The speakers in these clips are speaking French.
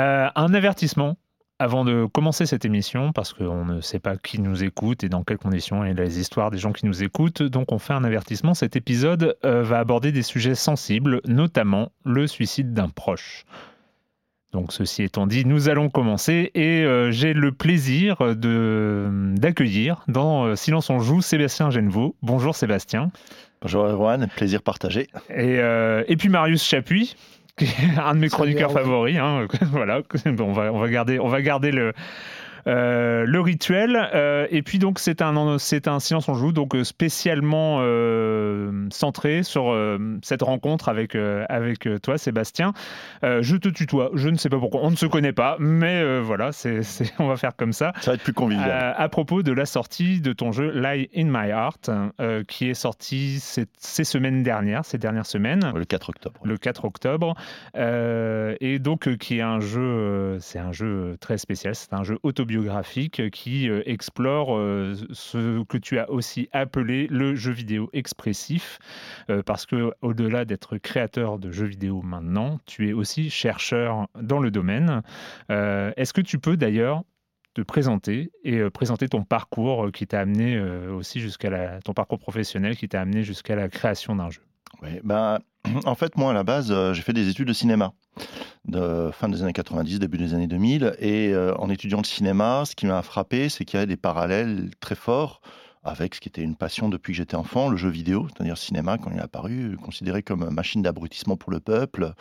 Euh, un avertissement avant de commencer cette émission, parce qu'on ne sait pas qui nous écoute et dans quelles conditions et les histoires des gens qui nous écoutent, donc on fait un avertissement. Cet épisode euh, va aborder des sujets sensibles, notamment le suicide d'un proche. Donc ceci étant dit, nous allons commencer et euh, j'ai le plaisir d'accueillir dans Silence on joue Sébastien Genevaux. Bonjour Sébastien. Bonjour Erwan, plaisir partagé. Et, et puis Marius Chapuis un de mes chroniqueurs favoris. Hein. voilà, on va, on va garder, on va garder le, euh, le rituel. Euh, et puis donc c'est un, c'est un silence on joue, donc euh, spécialement centré sur cette rencontre avec, avec toi, Sébastien. je te tutoie, je ne sais pas pourquoi, on ne se connaît pas, mais voilà, c'est, on va faire comme ça. Ça va être plus convivial. à propos de la sortie de ton jeu Lie in My Heart, qui est sorti ces, ces, semaines dernières, ces dernières semaines. Le 4 octobre. Le 4 octobre. et donc qui est un jeu, c'est un jeu très spécial, c'est un jeu qui euh, explore euh, ce que tu as aussi appelé le jeu vidéo expressif, euh, parce que au-delà d'être créateur de jeux vidéo maintenant, tu es aussi chercheur dans le domaine. Est-ce que tu peux d'ailleurs te présenter et présenter ton parcours qui t'a amené aussi jusqu'à ton parcours professionnel qui t'a amené jusqu'à la création d'un jeu? Ben, en fait, moi, à la base, j'ai fait des études de cinéma de fin des années 90, début des années 2000. Et euh, en étudiant le cinéma, ce qui m'a frappé, c'est qu'il y avait des parallèles très forts avec ce qui était une passion depuis que j'étais enfant, le jeu vidéo, c'est-à-dire le cinéma, quand il est apparu, considéré comme machine d'abrutissement pour le peuple,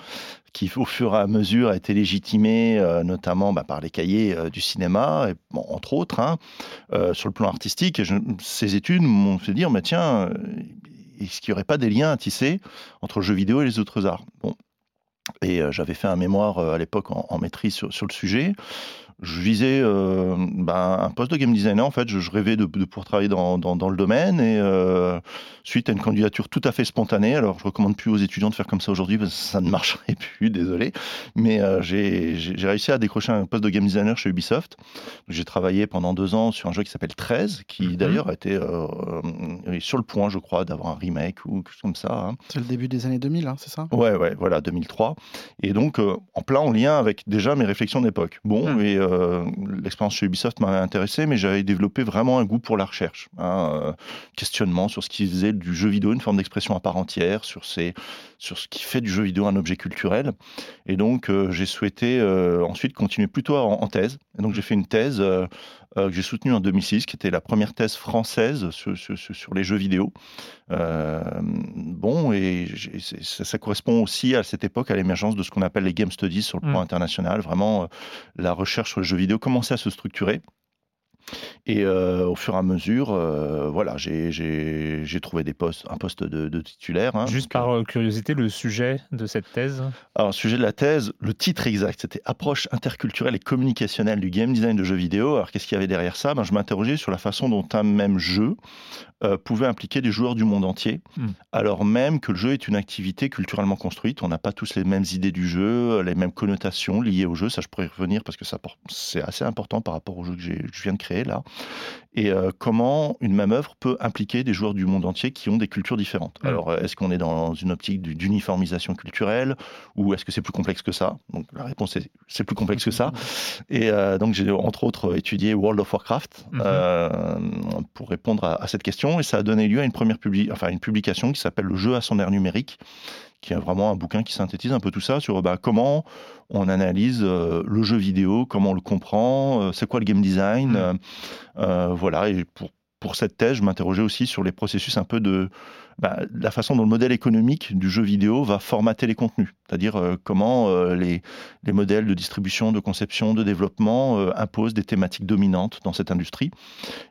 qui au fur et à mesure a été légitimé, euh, notamment bah, par les cahiers euh, du cinéma, entre autres, hein, sur le plan artistique. Et ces études m'ont fait dire, mais tiens, est-ce qu'il n'y aurait pas des liens à tisser entre le jeu vidéo et les autres arts. Bon, et euh, j'avais fait un mémoire euh, à l'époque en, maîtrise sur, sur, le sujet je visais euh, ben, un poste de game designer. En fait, je, rêvais de, pouvoir travailler dans, dans, le domaine. Et euh, suite à une candidature tout à fait spontanée, alors je recommande plus aux étudiants de faire comme ça aujourd'hui parce que ça ne marcherait plus, désolé. Mais euh, j'ai réussi à décrocher un poste de game designer chez Ubisoft. J'ai travaillé pendant deux ans sur un jeu qui s'appelle 13, qui mhm. d'ailleurs a été sur le point, je crois, d'avoir un remake ou quelque chose comme ça. Hein. C'est le début des années 2000, hein, c'est ça? Ouais, ouais, voilà, 2003. Et donc, en plein en lien avec déjà mes réflexions d'époque. Bon, et euh, l'expérience chez Ubisoft m'avait intéressé, mais j'avais développé vraiment un goût pour la recherche. Hein, euh, questionnement sur ce qui faisait du jeu vidéo une forme d'expression à part entière, sur, sur ce qui fait du jeu vidéo un objet culturel. Et donc, euh, j'ai souhaité ensuite continuer plutôt en, thèse. Et donc, j'ai fait une thèse que j'ai soutenue en 2006, qui était la première thèse française sur, sur, les jeux vidéo. bon, et ça, correspond aussi à cette époque à l'émergence de ce qu'on appelle les game studies sur le plan mmh. international, vraiment la recherche sur le jeu vidéo commençait à se structurer. Et euh, au fur et à mesure, euh, voilà, j'ai trouvé des postes, un poste de, titulaire. Hein, Juste par euh, curiosité, le sujet de cette thèse? Alors, le sujet de la thèse, le titre exact, c'était Approche interculturelle et communicationnelle du game design de jeux vidéo. Alors, qu'est-ce qu'il y avait derrière ça? Ben, Je m'interrogeais sur la façon dont un même jeu pouvait impliquer des joueurs du monde entier, hmm. alors même que le jeu est une activité culturellement construite. On n'a pas tous les mêmes idées du jeu, les mêmes connotations liées au jeu. Ça, je pourrais y revenir parce que c'est assez important par rapport au jeu que je viens de créer là et euh, comment une même œuvre peut impliquer des joueurs du monde entier qui ont des cultures différentes? Mm. Alors, euh, est-ce qu'on est dans une optique d'uniformisation culturelle ou est-ce que c'est plus complexe que ça? Donc, la réponse est c'est plus complexe que ça. Et euh, donc, j'ai entre autres étudié World of Warcraft mm-hmm. pour répondre à, cette question et ça a donné lieu à une première enfin, une publication qui s'appelle Le jeu à son air numérique qui est vraiment un bouquin qui synthétise un peu tout ça sur bah, comment on analyse euh, le jeu vidéo, comment on le comprend, euh, c'est quoi le game design. Mmh. Euh, voilà, et pour, pour cette thèse, je m'interrogeais aussi sur les processus un peu de bah, la façon dont le modèle économique du jeu vidéo va formater les contenus, c'est-à-dire euh, comment euh, les, les, modèles de distribution, de conception, de développement euh, imposent des thématiques dominantes dans cette industrie.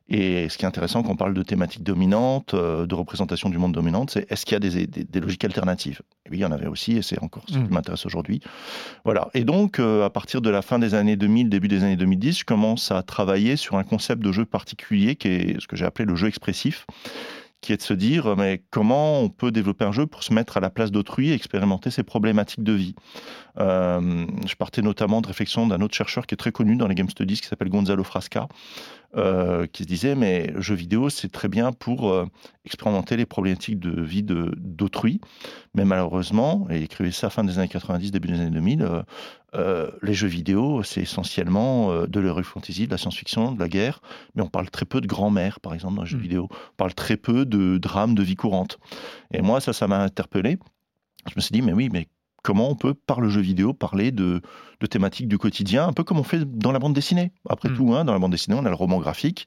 Et ce qui est intéressant quand on parle de thématiques dominantes, de représentation du monde dominante, c'est est-ce qu'il y a des, des, des logiques alternatives? Et Oui, il y en avait aussi, et c'est encore ce qui mmh. m'intéresse aujourd'hui. Voilà. Et donc, à partir de la fin des années 2000, début des années 2010, je commence à travailler sur un concept de jeu particulier qui est ce que j'ai appelé le jeu expressif qui est de se dire mais comment on peut développer un jeu pour se mettre à la place d'autrui et expérimenter ses problématiques de vie? Euh, je partais notamment de réflexion d'un autre chercheur qui est très connu dans les game studies qui s'appelle Gonzalo Frasca, euh, qui se disait mais le jeu vidéo c'est très bien pour euh, expérimenter les problématiques de vie d'autrui, mais malheureusement, et il écrivait ça fin des années 90, début des années 2000, euh, les jeux vidéo c'est essentiellement de l'heroic fantasy, de la science-fiction, de la guerre, mais on parle très peu de grand-mère par exemple dans les jeux mmh. vidéo, on parle très peu de drames de vie courante. Et moi ça, ça m'a interpellé. Je me suis dit mais oui mais comment on peut, par le jeu vidéo, parler de, thématiques du quotidien, un peu comme on fait dans la bande dessinée. Après hmm. tout, hein, dans la bande dessinée, on a le roman graphique,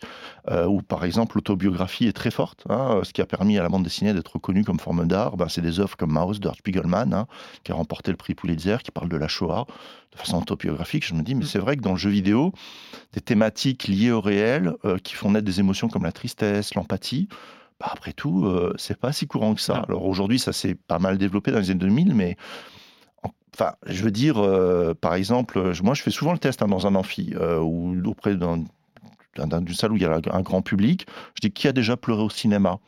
euh, où par exemple l'autobiographie est très forte. Hein, ce qui a permis à la bande dessinée d'être reconnue comme forme d'art, ben, c'est des œuvres comme Maus de Spiegelman, hein, qui a remporté le prix Pulitzer, qui parle de la Shoah de façon autobiographique. Je me dis, mais hmm. c'est vrai que dans le jeu vidéo, des thématiques liées au réel, euh, qui font naître des émotions comme la tristesse, l'empathie, bah, après tout, euh, c'est pas si courant que ça. Alors aujourd'hui, ça s'est pas mal développé dans les années 2000, mais Enfin, je veux dire, euh, par exemple, moi je fais souvent le test hein, dans un amphi euh, ou auprès d'une salle où il y a un grand public. Je dis qui a déjà pleuré au cinéma?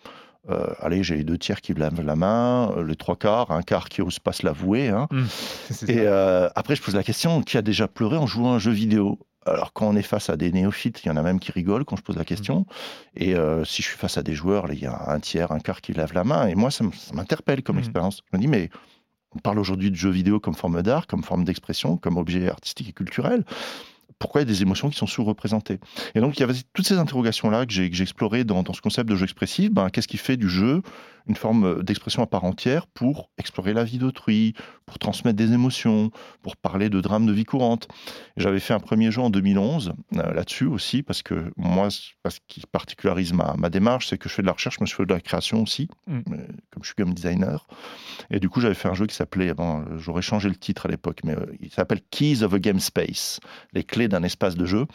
Euh, Allez, j'ai les deux tiers qui lèvent la main, les trois quarts, un quart qui n'ose pas se l'avouer. Hein. Mmh, et après, je pose la question qui a déjà pleuré en jouant à un jeu vidéo? Alors quand on est face à des néophytes, il y en a même qui rigolent quand je pose la question. Et si je suis face à des joueurs, il y a un tiers, un quart qui lève la main. Et moi, ça m'interpelle comme mmh. expérience. Je me dis, mais on parle aujourd'hui de jeux vidéo comme forme d'art, comme forme d'expression, comme objet artistique et culturel pourquoi il y a des émotions qui sont sous-représentées Et donc, il y avait toutes ces interrogations-là que j'ai explorées dans, ce concept de jeu expressif. Ben, Qu'est-ce qui fait du jeu une forme d'expression à part entière pour explorer la vie d'autrui, pour transmettre des émotions, pour parler de drames de vie courante? J'avais fait un premier jeu en 2011 euh, là-dessus aussi, parce que moi, ce qui particularise ma, ma démarche, c'est que je fais de la recherche, mais je fais de la création aussi, mm. euh, comme je suis game designer. Et du coup, j'avais fait un jeu qui s'appelait, bon, j'aurais changé le titre à l'époque, mais euh, il s'appelle Keys of a Game Space, les clés d'un espace de jeu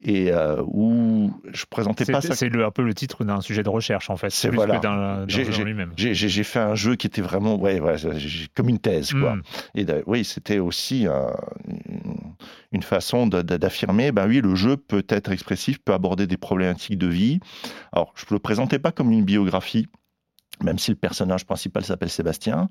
et euh, où je présentais pas ça. C'est un peu le titre d'un sujet de recherche en fait. C'est voilà. d'un lui-même. J'ai fait un jeu qui était vraiment ouais, ouais comme une thèse quoi. Hmm. Et oui, c'était aussi une façon d'affirmer ben oui, le jeu peut être expressif, peut aborder des problématiques de vie. Alors je le présentais pas comme une biographie même si le personnage principal s'appelle Sébastien.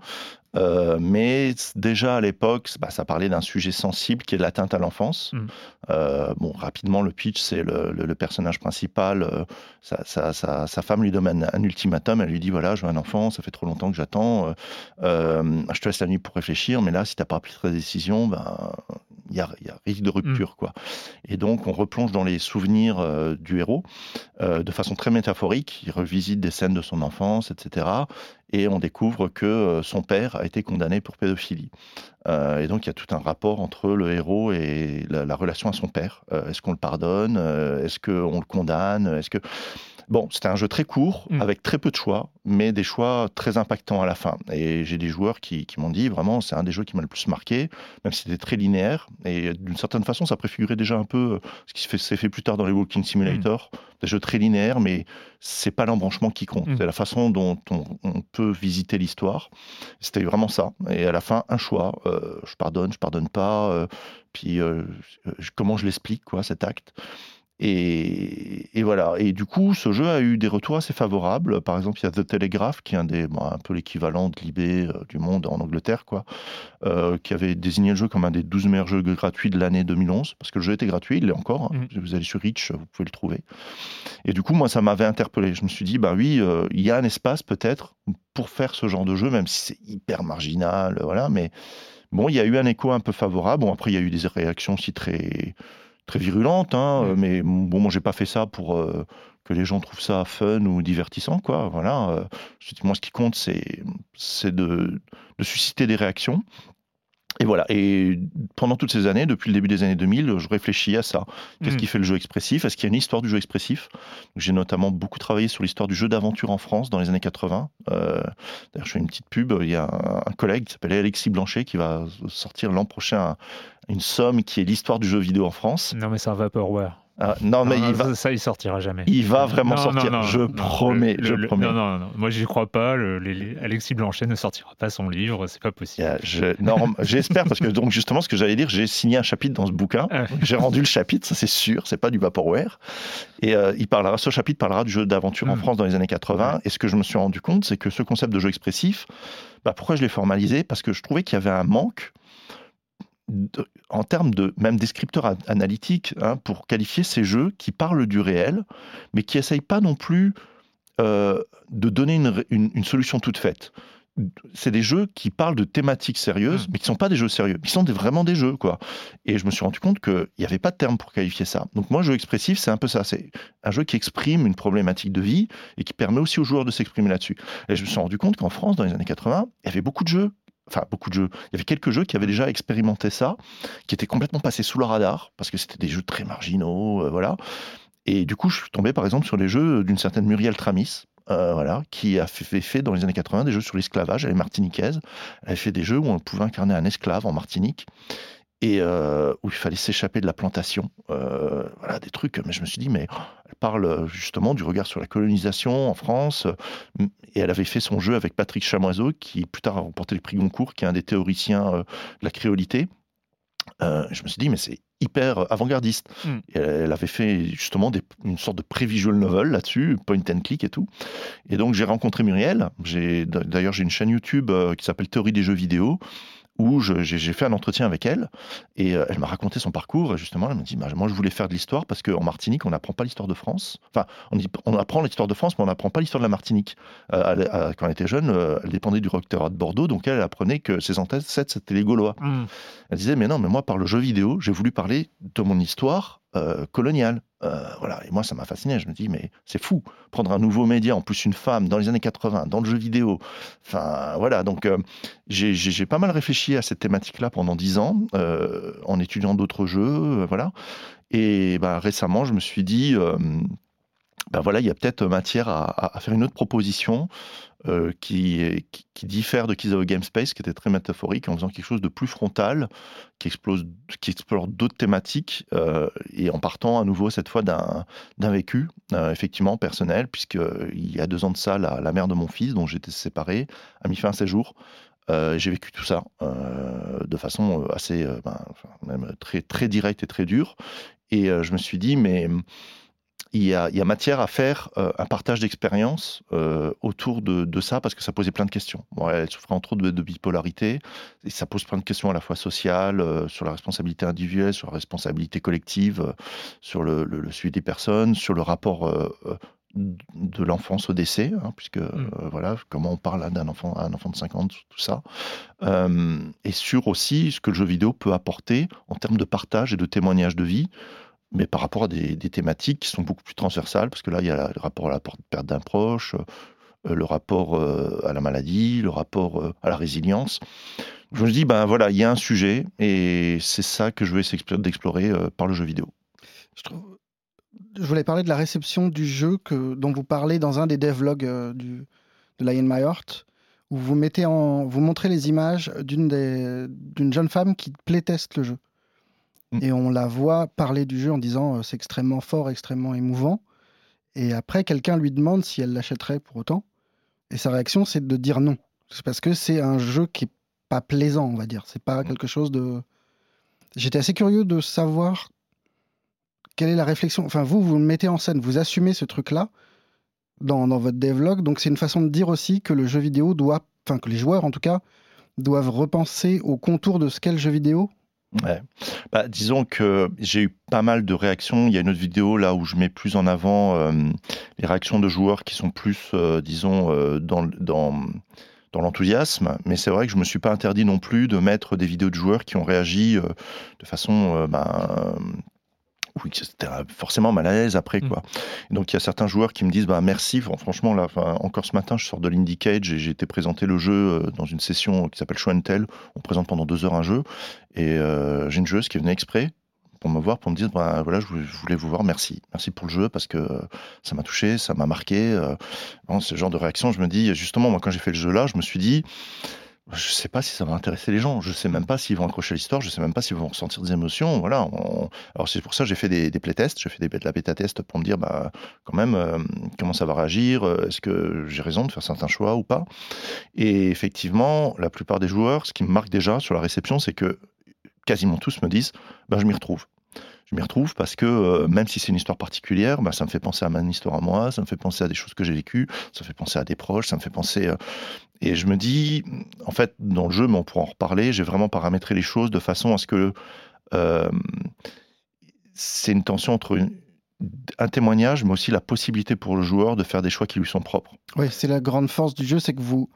Euh, mais déjà à l'époque, bah, ça parlait d'un sujet sensible qui est l'atteinte à l'enfance. Mm. Euh, bon, rapidement, le pitch, c'est le, personnage principal. Euh, sa, femme lui donne un, ultimatum. Elle lui dit voilà, je veux un enfant, ça fait trop longtemps que j'attends. je te laisse la nuit pour réfléchir, mais là, si tu n'as pas pris ta décision, ben, il y, a, risque de rupture. Mm. Quoi. Et donc, on replonge dans les souvenirs du héros de façon très métaphorique. Il revisite des scènes de son enfance, etc et on découvre que euh, son père a été condamné pour pédophilie. Euh, et donc il y a tout un rapport entre le héros et la, relation à son père. Euh, est-ce qu'on le pardonne? Est-ce qu'on le condamne? Est-ce que Bon, c'était un jeu très court, Mm. avec très peu de choix, mais des choix très impactants à la fin. Et j'ai des joueurs qui, qui m'ont dit, vraiment, c'est un des jeux qui m'a le plus marqué, même si c'était très linéaire. Et d'une certaine façon, ça préfigurait déjà un peu euh, ce qui fait- s'est fait plus tard dans les Walking Simulator. Des jeux très linéaires, mais c'est pas l'embranchement qui compte. Mm. C'est la façon dont on, on peut visiter l'histoire. C'était vraiment ça. Et à la fin, un choix. Euh, je pardonne, je pardonne pas. euh, puis euh, comment je l'explique, quoi, cet acte? Et, et voilà. Et du coup, ce jeu a eu des retours assez favorables. Par exemple, il y a The Telegraph, qui est un des, bon, un peu l'équivalent de l'IB euh, du monde en Angleterre, quoi, euh, qui avait désigné le jeu comme un des 12 meilleurs jeux gratuits de l'année 2011, parce que le jeu était gratuit, il l'est encore. hein. Mhm. Vous allez sur Reach, vous pouvez le trouver. Et du coup, moi, ça m'avait interpellé. Je me suis dit, bah oui, euh, il y a un espace peut-être pour faire ce genre de jeu, même si c'est hyper marginal, voilà. Mais bon, il y a eu un écho un peu favorable. Bon, après, il y a eu des réactions aussi très très virulentes, hein, mais bon, moi, j'ai pas fait ça pour euh, que les gens trouvent ça fun ou divertissant, quoi. Voilà. euh, moi, ce qui compte, c'est de, de susciter des réactions. Et voilà. Et pendant toutes ces années, depuis le début des années 2000, je réfléchis à ça. Qu'est-ce Mm. qui fait le jeu expressif? Est-ce qu'il y a une histoire du jeu expressif? J'ai notamment beaucoup travaillé sur l'histoire du jeu d'aventure en France dans les années 80. Euh, D'ailleurs, je fais une petite pub. Il y a un, collègue qui s'appelle Alexis Blanchet qui va sortir l'an prochain une somme qui est l'histoire du jeu vidéo en France. Non, mais c'est un Vaporware. Ah, non, mais Non, il va, ça, il sortira jamais. il va vraiment Non, sortir. non, je promets, le- je le- promets. Non, non, non. Moi, j'y crois pas. Le- les- les- Alexis Blanchet ne sortira pas son livre. C'est pas possible. Yeah, je- non, J'espère parce que donc justement ce que j'allais dire, j'ai signé un chapitre dans ce bouquin. Ah, J'ai rendu le chapitre, ça c'est sûr, c'est pas du vaporware. Et euh, il parlera, ce chapitre parlera du jeu d'aventure en Mm. France dans les années 80. Et ce que je me suis rendu compte, c'est que ce concept de jeu expressif, bah, pourquoi je l'ai formalisé? Parce que je trouvais qu'il y avait un manque de- en termes de même descripteurs a- analytiques hein, pour qualifier ces jeux qui parlent du réel, mais qui essayent pas non plus euh, de donner une, ré- une- une solution toute faite. C'est des jeux qui parlent de thématiques sérieuses, Mm. mais qui sont pas des jeux sérieux. Ils sont des- vraiment des jeux, quoi. Et je me suis rendu compte qu'il n'y avait pas de terme pour qualifier ça. Donc moi, jeu expressif, c'est un peu ça. C'est un jeu qui exprime une problématique de vie et qui permet aussi aux joueurs de s'exprimer là-dessus. Et je me suis rendu compte qu'en France, dans les années 80, il y avait beaucoup de jeux. Enfin, beaucoup de jeux. Il y avait quelques jeux qui avaient déjà expérimenté ça, qui étaient complètement passés sous le radar, parce que c'était des jeux très marginaux, euh, voilà. Et du coup, je suis tombé par exemple sur les jeux d'une certaine Muriel Tramis, euh, voilà, qui a fait, fait dans les années 80 des jeux sur l'esclavage. Elle est martiniquaise. Elle a fait des jeux où on pouvait incarner un esclave en Martinique et euh, où il fallait s'échapper de la plantation. Euh, voilà, des trucs. Mais je me suis dit, mais elle parle justement du regard sur la colonisation en France. euh, Et elle avait fait son jeu avec Patrick Chamoiseau, qui plus tard a remporté le prix Goncourt, qui est un des théoriciens euh, de la créolité. Euh, je me suis dit, mais c'est hyper avant-gardiste. Mm. Elle, avait fait justement des- une sorte de pré-visual novel là-dessus, point and click et tout. Et donc j'ai rencontré Muriel. D'ailleurs, j'ai une chaîne YouTube euh, qui s'appelle Théorie des jeux vidéo où j'ai fait un entretien avec elle et euh, elle m'a raconté son parcours et justement elle m'a dit bah, moi je voulais faire de l'histoire parce qu'en Martinique on n'apprend pas l'histoire de France. Enfin on, apprend l'histoire de France mais on n'apprend pas l'histoire de la Martinique. Euh, elle- elle- quand elle était jeune euh, elle dépendait du rectorat de Bordeaux donc elle, apprenait que ses ancêtres c'était les Gaulois. Hmm. elle disait, mais non, mais moi, par le jeu vidéo, j'ai voulu parler de mon histoire euh, coloniale. Euh, voilà. Et moi, ça m'a fasciné. Je me dis, mais c'est fou. Prendre un nouveau média, en plus une femme, dans les années 80, dans le jeu vidéo. Enfin, voilà. Donc, euh, j'ai- pas mal réfléchi à cette thématique-là pendant dix ans, euh, en étudiant d'autres jeux. voilà. Et bah, récemment, je me suis dit, ben voilà, il y a peut-être matière à, faire une autre proposition euh, qui, qui, diffère de Kizawa Game Space, qui était très métaphorique, en faisant quelque chose de plus frontal, qui, explore d'autres thématiques, euh, et en partant à nouveau cette fois d'un vécu, euh, effectivement personnel, puisqu'il y a deux ans de ça, la, la mère de mon fils, dont j'étais séparé, a mis fin à ses jours. Euh, j'ai vécu tout ça euh, de façon euh, assez, euh, ben, même très, très directe et très dure. Et euh, je me suis dit, mais il y a, il y a matière à faire euh, un partage d'expérience euh, autour de, de ça parce que ça posait plein de questions. Bon, elle souffrait entre autres de, de bipolarité et ça pose plein de questions à la fois sociales, euh, sur la responsabilité individuelle, sur la responsabilité collective, sur le, le- le suivi des personnes, sur le rapport de l'enfance au décès, hein, puisque euh, voilà comment on parle d'un enfant à un enfant de 50, tout ça, Euh, et sur aussi ce que le jeu vidéo peut apporter en termes de partage et de témoignage de vie mais par rapport à des, thématiques qui sont beaucoup plus transversales, parce que là, il y a le rapport à la perte d'un proche, euh, le rapport euh, à la maladie, le rapport euh, à la résilience. Je me dis, ben voilà, il y a un sujet, et c'est ça que je vais essayer d'explorer par le jeu vidéo. Je voulais parler de la réception du jeu que, dont vous parlez dans un des devlogs de Lion My Heart, où vous, mettez en, vous montrez les images d'une jeune femme qui playteste le jeu. Mm. Et on la voit parler du jeu en disant c'est extrêmement fort, extrêmement émouvant. Et après, quelqu'un lui demande si elle l'achèterait pour autant. Et sa réaction, c'est de dire non. C'est parce que c'est un jeu qui est pas plaisant, on va dire. C'est pas mm. quelque chose de. J'étais assez curieux de savoir quelle est la réflexion. Enfin, vous, vous le mettez en scène, vous assumez ce truc-là dans, dans votre devlog. Donc, c'est une façon de dire aussi que le jeu vidéo doit. Enfin, que les joueurs, en tout cas, doivent repenser au contour de ce qu'est le jeu vidéo Ouais. Bah, disons que j'ai eu pas mal de réactions. Il y a une autre vidéo là où je mets plus en avant euh, les réactions de joueurs qui sont plus, euh, disons, euh, dans, dans, dans l'enthousiasme. Mais c'est vrai que je me suis pas interdit non plus de mettre des vidéos de joueurs qui ont réagi de façon ben, oui, c'était forcément mal à l'aise après. Quoi. Mm. Donc il y a certains joueurs qui me disent bah, merci. Franchement, là, encore ce matin, je sors de l'Indie Cage et j'ai été présenter le jeu euh, dans une session qui s'appelle Show and Tell. On présente pendant deux heures un jeu. Et euh, j'ai une joueuse qui venait exprès pour me voir, pour me dire bah, voilà, je voulais vous voir, merci. Merci pour le jeu parce que ça m'a touché, ça m'a marqué. Euh, ce genre de réaction, je me dis, justement, moi, quand j'ai fait le jeu là, je me suis dit je sais pas si ça va intéresser les gens. Je sais même pas s'ils vont accrocher l'histoire. Je sais même pas s'ils vont ressentir des émotions. Voilà. Alors c'est pour ça que j'ai fait des, playtests. J'ai fait des, de la bêta test pour me dire, bah, quand même, euh, comment ça va réagir? Euh, est-ce que j'ai raison de faire certains choix ou pas? Et effectivement, la plupart des joueurs, ce qui me marque déjà sur la réception, c'est que quasiment tous me disent, bah, je m'y retrouve je m'y retrouve parce que euh, même si c'est une histoire particulière, bah, ça me fait penser à ma histoire à moi, ça me fait penser à des choses que j'ai vécues, ça me fait penser à des proches, ça me fait penser. Et je me dis, en fait, dans le jeu, mais on pourra en reparler, j'ai vraiment paramétré les choses de façon à ce que euh, c'est une tension entre un témoignage, mais aussi la possibilité pour le joueur de faire des choix qui lui sont propres. Oui, c'est la grande force du jeu, c'est que vous.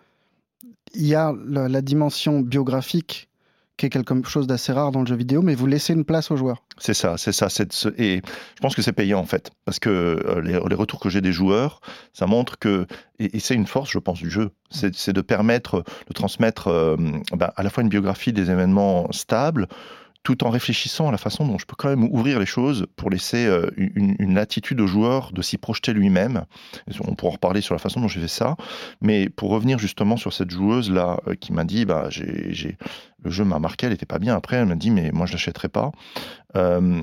Il y a la dimension biographique quelque chose d'assez rare dans le jeu vidéo, mais vous laissez une place aux joueurs. C'est ça, c'est ça. Et je pense que c'est payant en fait, parce que euh, les, retours que j'ai des joueurs, ça montre que, et, c'est une force, je pense, du jeu, c'est de permettre de transmettre euh, ben, à la fois une biographie des événements stables, tout en réfléchissant à la façon dont je peux quand même ouvrir les choses pour laisser euh, une, latitude au joueur de s'y projeter lui-même. On pourra reparler sur la façon dont j'ai fait ça, mais pour revenir justement sur cette joueuse là euh, qui m'a dit, bah, j'ai, le jeu m'a marqué, elle n'était pas bien. Après, elle m'a dit, mais moi je l'achèterai pas. Euh,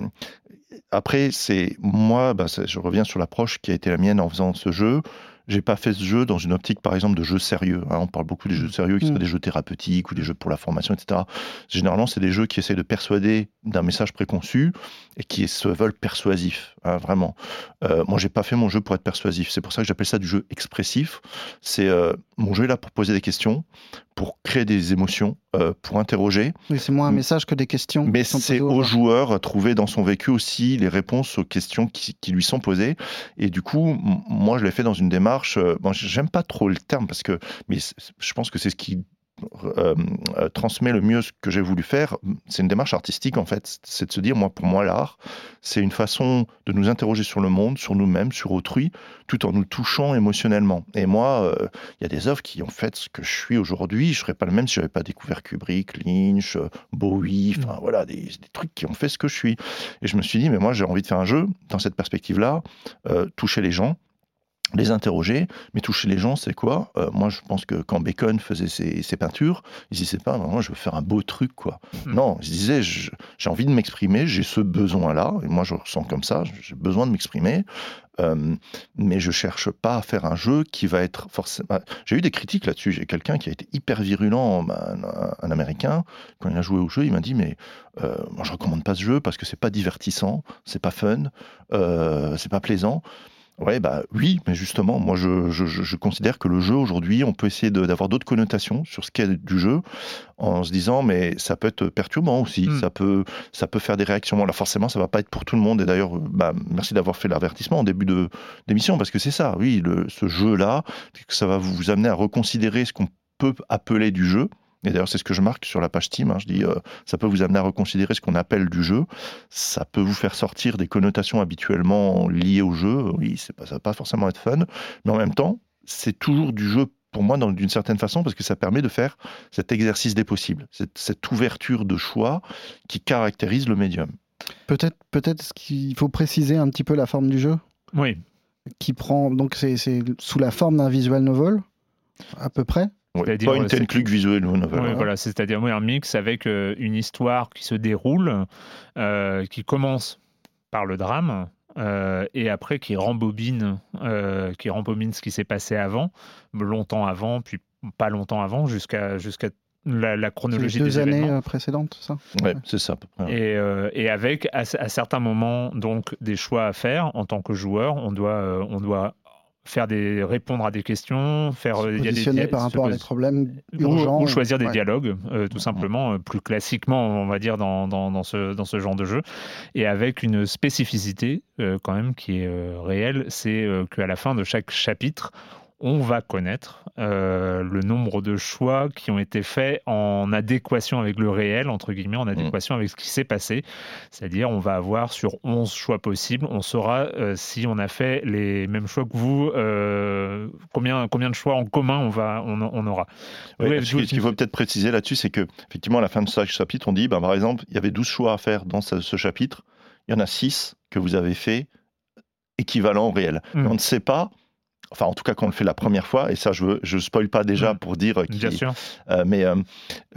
après, c'est moi, bah, je reviens sur l'approche qui a été la mienne en faisant ce jeu j'ai pas fait ce jeu dans une optique, par exemple, de jeu sérieux. Hein. on parle beaucoup des jeux sérieux, qui sont mm. des jeux thérapeutiques ou des jeux pour la formation, etc. Généralement, c'est des jeux qui essaient de persuader d'un message préconçu et qui se veulent persuasifs, hein, vraiment. Euh, moi, j'ai pas fait mon jeu pour être persuasif. C'est pour ça que j'appelle ça du jeu expressif. C'est euh, mon jeu est là pour poser des questions, pour créer des émotions, euh, pour interroger. Oui, c'est moins un message que des questions. Mais c'est au joueur à trouver dans son vécu aussi les réponses aux questions qui, qui lui sont posées. Et du coup, moi, je l'ai fait dans une démarche. Euh, bon, j'aime pas trop le terme parce que, mais je pense que c'est ce qui euh, euh, transmet le mieux ce que j'ai voulu faire, c'est une démarche artistique en fait. C'est de se dire, moi, pour moi, l'art, c'est une façon de nous interroger sur le monde, sur nous-mêmes, sur autrui, tout en nous touchant émotionnellement. Et moi, euh, il y a des œuvres qui ont fait ce que je suis aujourd'hui. Je serais pas le même si j'avais pas découvert Kubrick, Lynch, Bowie, enfin mm. voilà, des, trucs qui ont fait ce que je suis. Et je me suis dit, mais moi, j'ai envie de faire un jeu dans cette perspective-là, toucher les gens, les interroger, mais toucher les gens, c'est quoi? Euh, Moi, je pense que quand Bacon faisait ses, peintures, il disait pas, moi, je veux faire un beau truc, quoi. Hmm. Non, il disait, j'ai envie de m'exprimer, j'ai ce besoin-là, et moi, je ressens comme ça, j'ai besoin de m'exprimer, euh, mais je cherche pas à faire un jeu qui va être forcément. Bah, j'ai eu des critiques là-dessus. J'ai quelqu'un qui a été hyper virulent, bah, un, Américain, quand il a joué au jeu, il m'a dit mais euh, moi je recommande pas ce jeu parce que c'est pas divertissant, c'est pas fun, c'est pas plaisant. Ouais, bah oui, mais justement, moi je, je, je considère que le jeu aujourd'hui, on peut essayer d'avoir d'autres connotations sur ce qu'est du jeu, en se disant mais ça peut être perturbant aussi, hmm. ça peut ça peut faire des réactions. Là forcément, ça va pas être pour tout le monde. Et d'ailleurs, bah, merci d'avoir fait l'avertissement en début de d'émission parce que c'est ça, oui, le, ce jeu-là, ça va vous amener à reconsidérer ce qu'on peut appeler du jeu. Et d'ailleurs, c'est ce que je marque sur la page Team. Hein. Je dis, euh, ça peut vous amener à reconsidérer ce qu'on appelle du jeu. Ça peut vous faire sortir des connotations habituellement liées au jeu. Oui, c'est pas, ça va pas forcément être fun, mais en même temps, c'est toujours du jeu pour moi d'une certaine façon parce que ça permet de faire cet exercice des possibles, cette, cette ouverture de choix qui caractérise le médium. Peut-être peut-être qu'il faut préciser un petit peu la forme du jeu. Oui. Qui prend donc c'est sous la forme d'un visual novel à peu près. Ouais, pas une telle clique visuelle novel. Oui, voilà, c'est-à-dire un mix avec euh, une histoire qui se déroule, euh, qui commence par le drame, euh, et après qui rembobine, qui rembobine ce qui s'est passé avant, longtemps avant, puis pas longtemps avant, jusqu'à jusqu'à la, chronologie les deux des années précédentes, ça? Ouais, c'est ça à peu près. Et, et avec à, certains moments donc des choix à faire en tant que joueur, on doit on doit faire des répondre à des questions, faire se euh, positionner par rapport à des problèmes urgents ou, choisir des dialogues, euh, tout simplement, euh, plus classiquement, on va dire dans, dans, dans, ce, dans ce genre de jeu, et avec une spécificité quand même qui est réelle, c'est qu'à la fin de chaque chapitre, on va connaître euh, le nombre de choix qui ont été faits en adéquation avec le réel, entre guillemets, en adéquation avec ce qui s'est passé. C'est-à-dire, on va avoir sur 11 choix possibles, on saura euh, si on a fait les mêmes choix que vous, euh, combien, combien de choix en commun on, va, on, aura. ce qu'il faut peut-être préciser là-dessus, c'est que effectivement, à la fin de chaque chapitre, on dit, ben, par exemple, il y avait 12 choix à faire dans ce, chapitre, il y en a 6 que vous avez fait équivalent au réel. Mmh. On ne sait pas Enfin, en tout cas, quand on le fait la première fois, et ça, je ne je spoil pas déjà mm. pour dire. Bien sûr. Euh, mais euh,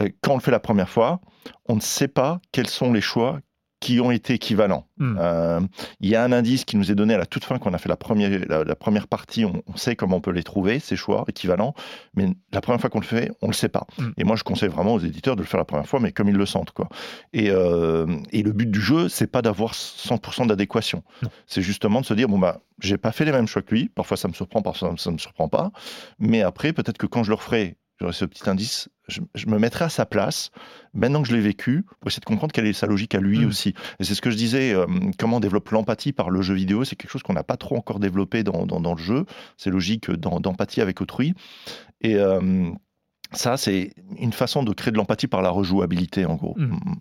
euh, quand on le fait la première fois, on ne sait pas quels sont les choix qui ont été équivalents. Hmm. Euh, il y a un indice qui nous est donné à la toute fin, quand on a fait la première, la, première partie, on, sait comment on peut les trouver, ces choix équivalents, mais la première fois qu'on le fait, on ne le sait pas. Hmm. Et moi, je conseille vraiment aux éditeurs de le faire la première fois, mais comme ils le sentent. Quoi. Et, euh, et le but du jeu, c'est pas d'avoir 100% d'adéquation. C'est justement de se dire, bon, bah, j'ai pas fait les mêmes choix que lui, parfois ça me surprend, parfois ça me surprend pas, mais après, peut-être que quand je le referai j'aurais ce petit indice, je, me mettrai à sa place, maintenant que je l'ai vécu, pour essayer de comprendre quelle est sa logique à lui mm. aussi. Et c'est ce que je disais, euh, comment on développe l'empathie par le jeu vidéo, c'est quelque chose qu'on n'a pas trop encore développé dans, dans, le jeu, c'est logique d'empathie avec autrui. Et euh, ça, c'est une façon de créer de l'empathie par la rejouabilité, en gros. Mm. Mm.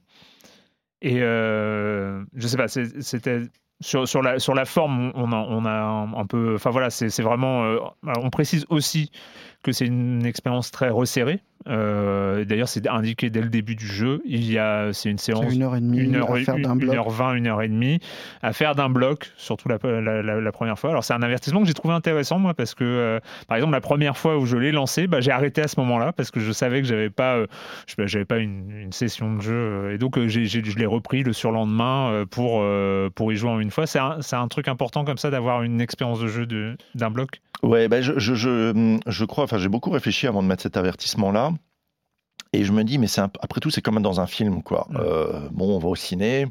Et euh, je sais pas, c'était sur, sur, la, sur la forme, on a, on a un, peu. Enfin voilà, c'est vraiment. Euh, on précise aussi que c'est une expérience très resserrée. Euh, d'ailleurs, c'est indiqué dès le début du jeu. Il y a, c'est une séance une heure et demie une heure, à faire d'un bloc. Une heure vingt, une heure et demie à faire d'un bloc, surtout la, la, première fois. Alors c'est un avertissement que j'ai trouvé intéressant moi parce que, euh, par exemple, la première fois où je l'ai lancé, bah, j'ai arrêté à ce moment-là parce que je savais que j'avais pas, euh, j'avais pas une, une, session de jeu et donc j'ai, je l'ai repris le surlendemain pour pour y jouer en une fois. C'est un, truc important comme ça d'avoir une expérience de jeu de, d'un bloc? Ouais, ben je, je, je, je crois. Enfin, j'ai beaucoup réfléchi avant de mettre cet avertissement-là. Et je me dis, mais c'est après tout, c'est comme dans un film, quoi. Mm. Euh, bon, on va au ciné.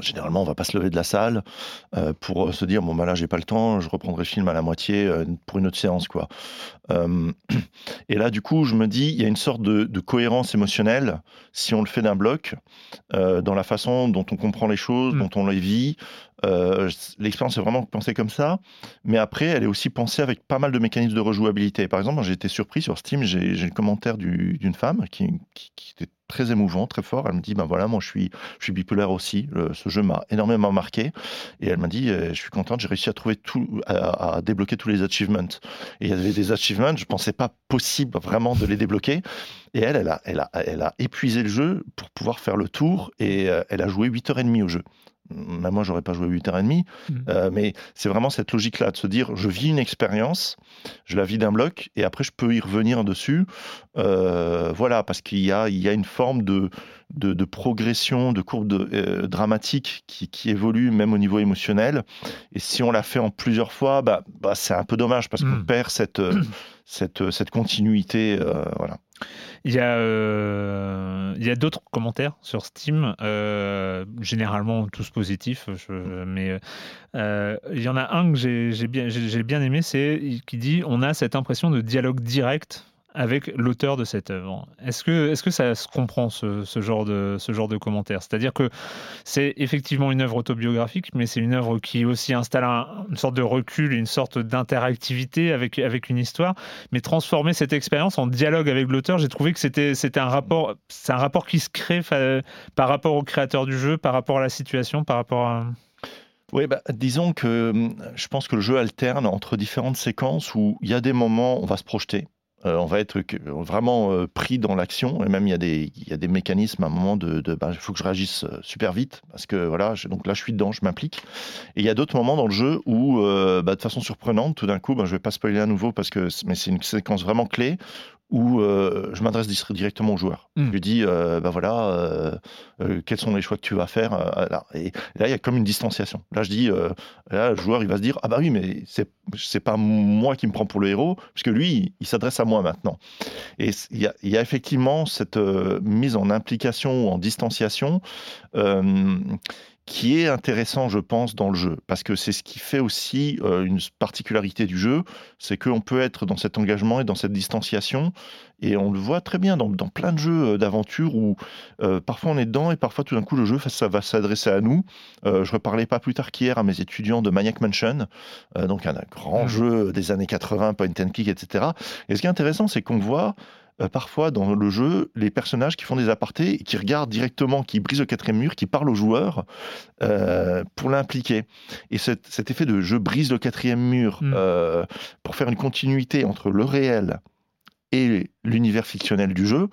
Généralement, on va pas se lever de la salle euh, pour se dire bon bah là j'ai pas le temps, je reprendrai le film à la moitié euh, pour une autre séance quoi. et là du coup, je me dis il y a une sorte de, de cohérence émotionnelle si on le fait d'un bloc dans la façon dont on comprend les choses, mm. dont on les vit, euh, l'expérience est vraiment pensée comme ça, mais après, elle est aussi pensée avec pas mal de mécanismes de rejouabilité. Par exemple, j'ai été surpris sur Steam, j'ai le commentaire d'une femme qui, était très émouvant, très fort. Elle me dit, ben voilà, moi je suis, bipolaire aussi. ce jeu m'a énormément marqué. Et elle m'a dit, euh, je suis contente, j'ai réussi à trouver tout, à, débloquer tous les achievements. Et il y avait des achievements, je pensais pas possible vraiment de les débloquer. Et elle, elle a, elle a, elle a épuisé le jeu pour pouvoir faire le tour et euh, elle a joué 8h30 au jeu. Bah, moi, j'aurais pas joué 8h30, mmh. euh, mais c'est vraiment cette logique-là de se dire je vis une expérience, je la vis d'un bloc, et après je peux y revenir dessus. Euh, voilà, parce qu'il y a, il y a une forme de, de, progression, de courbe euh, dramatique qui, qui, évolue même au niveau émotionnel. Et si on la fait en plusieurs fois, bah, bah c'est un peu dommage parce qu'on mmh. perd cette, cette, cette continuité. voilà. Il y a, euh, a d'autres commentaires sur Steam, euh, généralement tous positifs, mais euh, il y en a un que j'ai bien, bien aimé, c'est qui dit on a cette impression de dialogue direct avec l'auteur de cette œuvre. Est-ce que, est -ce que ça se comprend, ce, genre, de, ce genre de commentaire? C'est-à-dire que c'est effectivement une œuvre autobiographique, mais c'est une œuvre qui aussi installe une sorte de recul, une sorte d'interactivité avec, avec une histoire, mais transformer cette expérience en dialogue avec l'auteur, j'ai trouvé que c'était un rapport, c'est un rapport qui se crée par rapport au créateur du jeu, par rapport à la situation, par rapport à... Oui, bah, disons que hum, je pense que le jeu alterne entre différentes séquences où il y a des moments où on va se projeter Euh, on va être vraiment euh, pris dans l'action. Et même, il y, a des, il y a des mécanismes à un moment de. il bah, faut que je réagisse euh, super vite. Parce que voilà, donc là, je suis dedans, je m'implique. Et il y a d'autres moments dans le jeu où, bah, de façon surprenante, tout d'un coup, bah, je vais pas spoiler à nouveau, parce que, mais c'est une séquence vraiment clé où euh, je m'adresse directement au joueur. Hmm. Je lui dis, euh, bah voilà, euh, quels sont les choix que tu vas faire là. Et, là, il y a comme une distanciation. Là, je dis, là, le joueur, il va se dire, ah bah oui, mais c'est c'est pas moi qui me prends pour le héros, puisque lui, il s'adresse à moi maintenant. Et il y a, y a, effectivement cette mise en implication ou en distanciation qui est intéressant, je pense, dans le jeu, parce que c'est ce qui fait aussi euh, une particularité du jeu, c'est qu'on peut être dans cet engagement et dans cette distanciation, et on le voit très bien dans, plein de jeux euh, d'aventure où euh, parfois on est dedans et parfois tout d'un coup le jeu ça va s'adresser à nous. je reparlais pas plus tard qu'hier à mes étudiants de Maniac Mansion, donc un, grand mmh. jeu des années 80, point and click, etc. Et ce qui est intéressant, c'est qu'on voit euh, parfois dans le jeu les personnages qui font des apartés, qui regardent directement, qui brisent le quatrième mur, qui parlent au joueur euh, pour l'impliquer. Et cet, effet de je brise le quatrième mur mm. euh, pour faire une continuité entre le réel et l'univers fictionnel du jeu,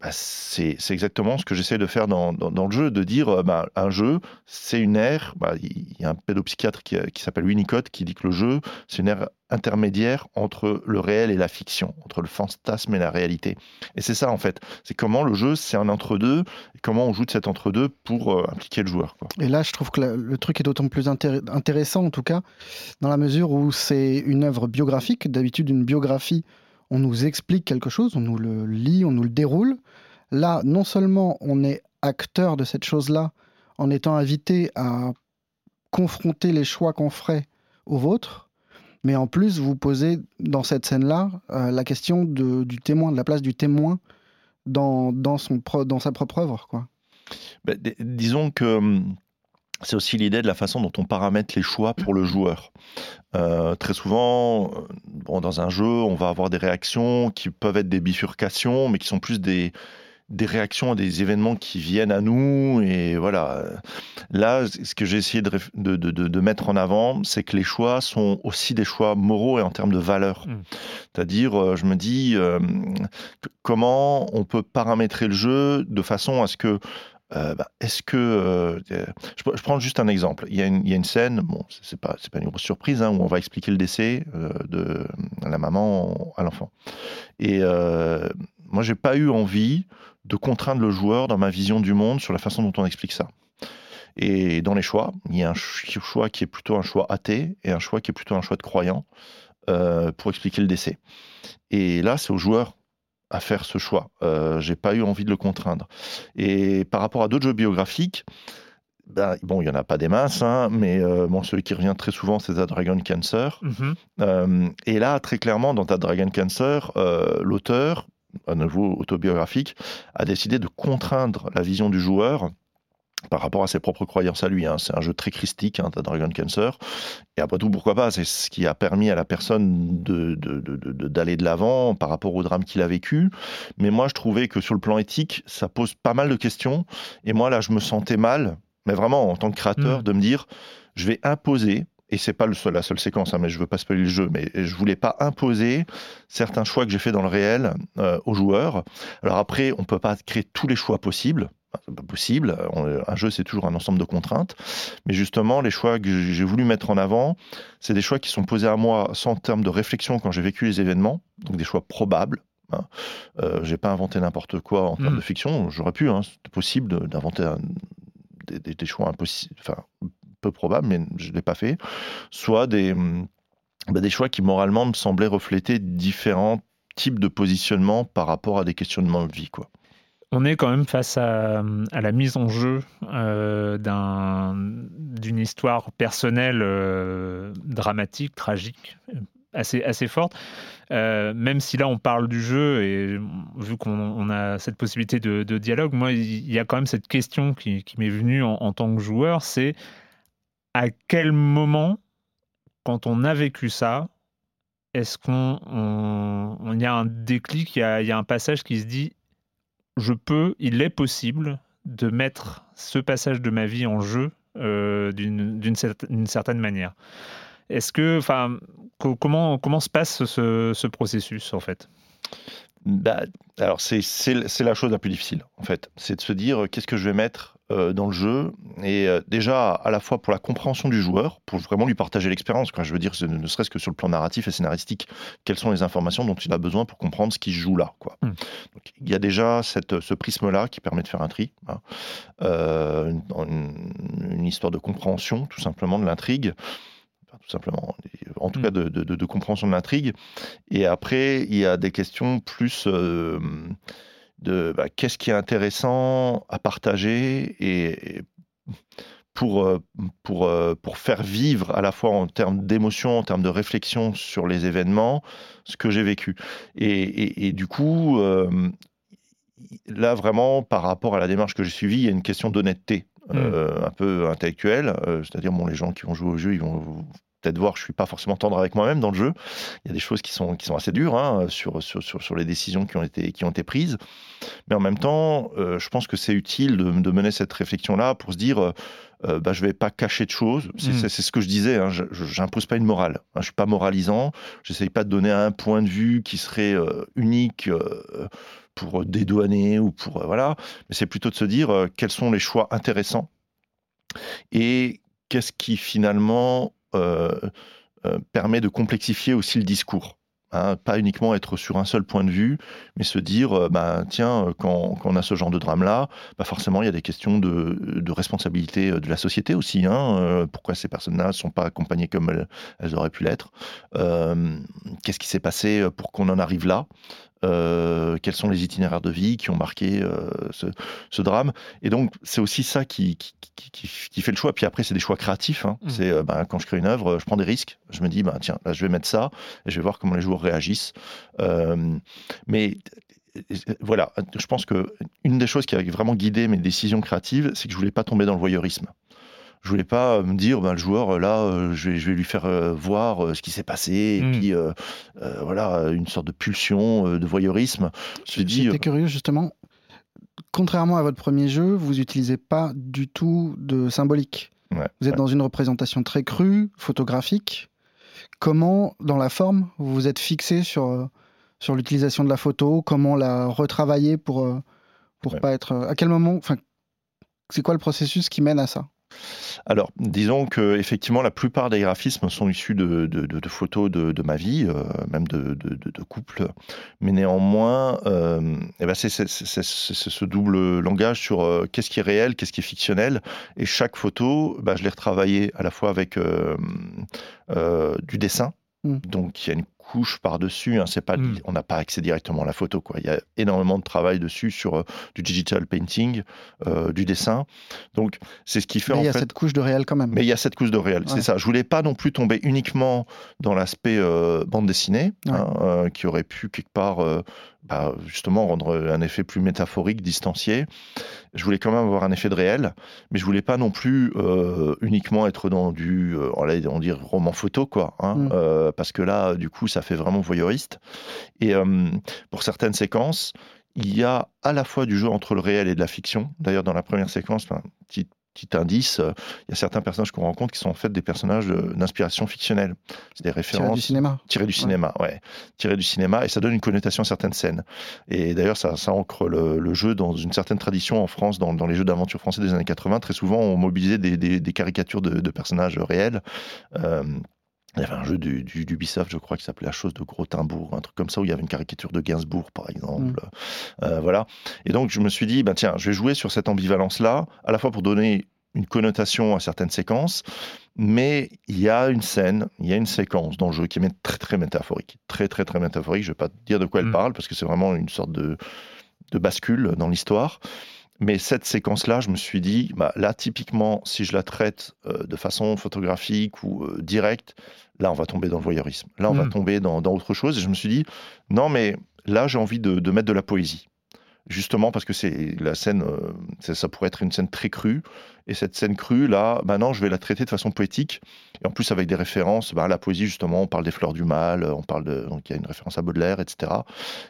bah, c'est exactement ce que j'essaie de faire dans, le jeu, de dire bah, un jeu, c'est une ère. Bah, il y a un pédopsychiatre qui, qui s'appelle Winnicott qui dit que le jeu, c'est une ère intermédiaire entre le réel et la fiction, entre le fantasme et la réalité. Et c'est ça en fait, c'est comment le jeu c'est un entre-deux, et comment on joue de cet entre-deux pour euh, impliquer le joueur. Et là je trouve que le truc est d'autant plus intéressant en tout cas, dans la mesure où c'est une œuvre biographique, d'habitude une biographie, on nous explique quelque chose, on nous le lit, on nous le déroule. Là, non seulement on est acteur de cette chose-là, en étant invité à confronter les choix qu'on ferait aux vôtres, mais en plus, vous posez dans cette scène-là euh, la question du témoin, de la place du témoin dans, dans, son dans sa propre œuvre. Quoi. Ben, disons que hum, c'est aussi l'idée de la façon dont on paramètre les choix pour le joueur. Euh, très souvent, euh, bon, dans un jeu, on va avoir des réactions qui peuvent être des bifurcations, mais qui sont plus des, des réactions à des événements qui viennent à nous. Et voilà. Là, ce que j'ai essayé de, de, de, mettre en avant, c'est que les choix sont aussi des choix moraux et en termes de valeur. Mm. C'est-à-dire, euh, je me dis, euh, comment on peut paramétrer le jeu de façon à ce que euh, bah, est-ce que je, prends juste un exemple. Il y a une, scène, bon, c'est pas pas une grosse surprise, hein, où on va expliquer le décès de la maman à l'enfant. Et moi, j'ai pas eu envie de contraindre le joueur dans ma vision du monde sur la façon dont on explique ça. Et dans les choix, il y a un choix qui est plutôt un choix athée et un choix qui est plutôt un choix de croyant euh, pour expliquer le décès. Et là, c'est au joueur à faire ce choix. Euh, j'ai pas eu envie de le contraindre. Et par rapport à d'autres jeux biographiques, ben, bon, il y en a pas des masses, hein, mais euh, bon, celui qui revient très souvent, c'est The Dragon Cancer. Mm-hmm. Euh, et là, très clairement, dans The Dragon Cancer, l'auteur à nouveau autobiographique, a décidé de contraindre la vision du joueur par rapport à ses propres croyances à lui. Hein. C'est un jeu très christique, hein, Dragon Cancer. Et après tout, pourquoi pas C'est ce qui a permis à la personne d'aller de, de, de l'avant par rapport au drame qu'il a vécu. Mais moi, je trouvais que sur le plan éthique, ça pose pas mal de questions. Et moi, là, je me sentais mal, mais vraiment en tant que créateur, mm. de me dire, je vais imposer et c'est pas le seul, la seule séquence, hein, mais je veux pas spoiler le jeu, mais je voulais pas imposer certains choix que j'ai fait dans le réel euh, aux joueurs. Alors après, on peut pas créer tous les choix possibles. C'est pas possible. un jeu, c'est toujours un ensemble de contraintes. Mais justement, les choix que j'ai voulu mettre en avant, c'est des choix qui sont posés à moi sans terme de réflexion quand j'ai vécu les événements. Donc des choix probables. Hein. Euh, j'ai pas inventé n'importe quoi en termes hmm. de fiction. J'aurais pu. Hein, C'était possible d'inventer des, des, choix impossibles, enfin, peu probable, mais je ne l'ai pas fait, soit des, bah, des choix qui moralement me semblaient refléter différents types de positionnement par rapport à des questionnements de vie. Quoi. On est quand même face à, la mise en jeu euh, d'une histoire personnelle euh, dramatique, tragique, assez, assez forte. Euh, même si là on parle du jeu et vu qu'on a cette possibilité de, dialogue, moi il y a quand même cette question qui, m'est venue en, tant que joueur, c'est à quel moment, quand on a vécu ça, est-ce qu'on on, y a un déclic, il y a, un passage qui se dit je peux, il est possible de mettre ce passage de ma vie en jeu euh, d'une certaine manière. Est-ce que, enfin, comment, se passe ce, ce processus en fait? Bah, alors c'est la chose la plus difficile en fait, c'est de se dire qu'est-ce que je vais mettre euh, dans le jeu? Et euh, déjà à la fois pour la compréhension du joueur, pour vraiment lui partager l'expérience. Je veux dire, ne serait-ce que sur le plan narratif et scénaristique, quelles sont les informations dont il a besoin pour comprendre ce qui se joue là. Quoi. Hmm. il y a déjà cette, ce prisme-là qui permet de faire un tri, hein. euh, une, histoire de compréhension tout simplement de l'intrigue tout simplement, en tout hmm. cas de, de, compréhension de l'intrigue. Et après, il y a des questions plus de bah, qu'est-ce qui est intéressant à partager et, pour, euh, pour, euh, pour faire vivre à la fois en termes d'émotion, en termes de réflexion sur les événements, ce que j'ai vécu. Et, et, du coup, euh, là vraiment, par rapport à la démarche que j'ai suivie, il y a une question d'honnêteté. Mmh. un peu intellectuelle, c'est-à-dire bon, les gens qui vont jouer au jeu, ils vont peut-être voir que je suis pas forcément tendre avec moi-même dans le jeu. Il y a des choses qui sont, qui sont assez dures hein, sur, sur, sur, les décisions qui ont été, qui ont été prises. Mais en même temps, euh, je pense que c'est utile de, de, mener cette réflexion-là pour se dire euh, euh bah, je vais pas cacher de choses. C'est mm. ce que je disais, hein, je n'impose pas une morale. Hein, je suis pas moralisant. J'essaye pas de donner un point de vue qui serait euh, unique pour dédouaner ou pour. voilà. Mais c'est plutôt de se dire quels sont les choix intéressants et qu'est-ce qui finalement euh, euh, permet de complexifier aussi le discours. Hein, pas uniquement être sur un seul point de vue, mais se dire, bah, tiens, quand, on a ce genre de drame-là, bah forcément, il y a des questions de, responsabilité de la société aussi. Hein, pourquoi ces personnes-là ne sont pas accompagnées comme elles auraient pu l'être Qu'est-ce qui s'est passé pour qu'on en arrive là euh, quels sont les itinéraires de vie qui ont marqué euh, ce, drame. Et donc, c'est aussi ça qui, qui, fait le choix. Puis après, c'est des choix créatifs. Hein. Mmh. C'est euh, ben, quand je crée une œuvre, je prends des risques. Je me dis, ben, tiens, là, je vais mettre ça et je vais voir comment les joueurs réagissent. mais voilà, je pense que une des choses qui a vraiment guidé mes décisions créatives, c'est que je voulais pas tomber dans le voyeurisme je voulais pas me dire ben, le joueur là euh, je, vais, je, vais, lui faire euh, voir euh, ce qui s'est passé et hmm. puis voilà une sorte de pulsion de voyeurisme. J'étais curieux justement. Contrairement à votre premier jeu vous n'utilisez pas du tout de symbolique. Vous êtes dans une représentation très crue photographique. Comment dans la forme vous vous êtes fixé sur sur l'utilisation de la photo? Comment la retravailler pour pour pas être à quel moment enfin c'est quoi le processus qui mène à ça? Alors, disons que effectivement, la plupart des graphismes sont issus de, photos de, ma vie, euh, même de, couple. Mais néanmoins, euh, eh ben c'est ce double langage sur euh, qu'est-ce qui est réel, qu'est-ce qui est fictionnel. Et chaque photo, bah, je l'ai retravaillée à la fois avec du dessin. Mmh. Donc, il y a une couche par-dessus. Hein, c'est pas, hmm. On n'a pas accès directement à la photo. Quoi. Il y a énormément de travail dessus sur euh, du digital painting, euh, du dessin. Donc, c'est ce qui fait. Mais il y a cette couche de réel quand même. Mais il y a cette couche de réel, c'est ça. Je voulais pas non plus tomber uniquement dans l'aspect euh, bande dessinée, hein, qui aurait pu quelque part bah, justement rendre un effet plus métaphorique, distancié. Je voulais quand même avoir un effet de réel, mais je voulais pas non plus euh, uniquement être dans du, euh, on dire roman photo, quoi, hein, mm. euh, parce que là, du coup, ça fait vraiment voyeuriste. Et pour certaines séquences, il y a à la fois du jeu entre le réel et de la fiction. D'ailleurs, dans la première séquence, petite petit indice, euh, il y a certains personnages qu'on rencontre qui sont en fait des personnages d'inspiration fictionnelle. C'est des références. Tirés du cinéma. Tirés du cinéma, ouais. Tirés du cinéma, et ça donne une connotation à certaines scènes. Et d'ailleurs, ça, ça ancre le, jeu dans une certaine tradition en France, dans, les jeux d'aventure français des années 80. Très souvent, on mobilisait des, des, caricatures de, personnages réels. Euh, il y avait un jeu du, du, d'Ubisoft, je crois, qui s'appelait La chose de Grothendbourg, un truc comme ça, où il y avait une caricature de Gainsbourg, par exemple. Mm. Euh, voilà. Et donc, je me suis dit, bah, tiens, je vais jouer sur cette ambivalence-là, à la fois pour donner une connotation à certaines séquences, mais il y a une scène, il y a une séquence dans le jeu qui est très, très métaphorique. Très, très, très métaphorique. Je ne vais pas dire de quoi elle mm. parle, parce que c'est vraiment une sorte de, de bascule dans l'histoire. Mais cette séquence-là, je me suis dit, bah, là, typiquement, si je la traite euh, de façon photographique ou euh, directe, là, on va tomber dans le voyeurisme. Là, on va hmm. tomber dans, autre chose. Et je me suis dit, non, mais là, j'ai envie de, mettre de la poésie. Justement parce que c'est la scène, euh, ça pourrait être une scène très crue. Et cette scène crue, là, maintenant, je vais la traiter de façon poétique. Et en plus, avec des références, bah, la poésie, justement, on parle des fleurs du mal, on parle de. Donc, il y a une référence à Baudelaire, etc.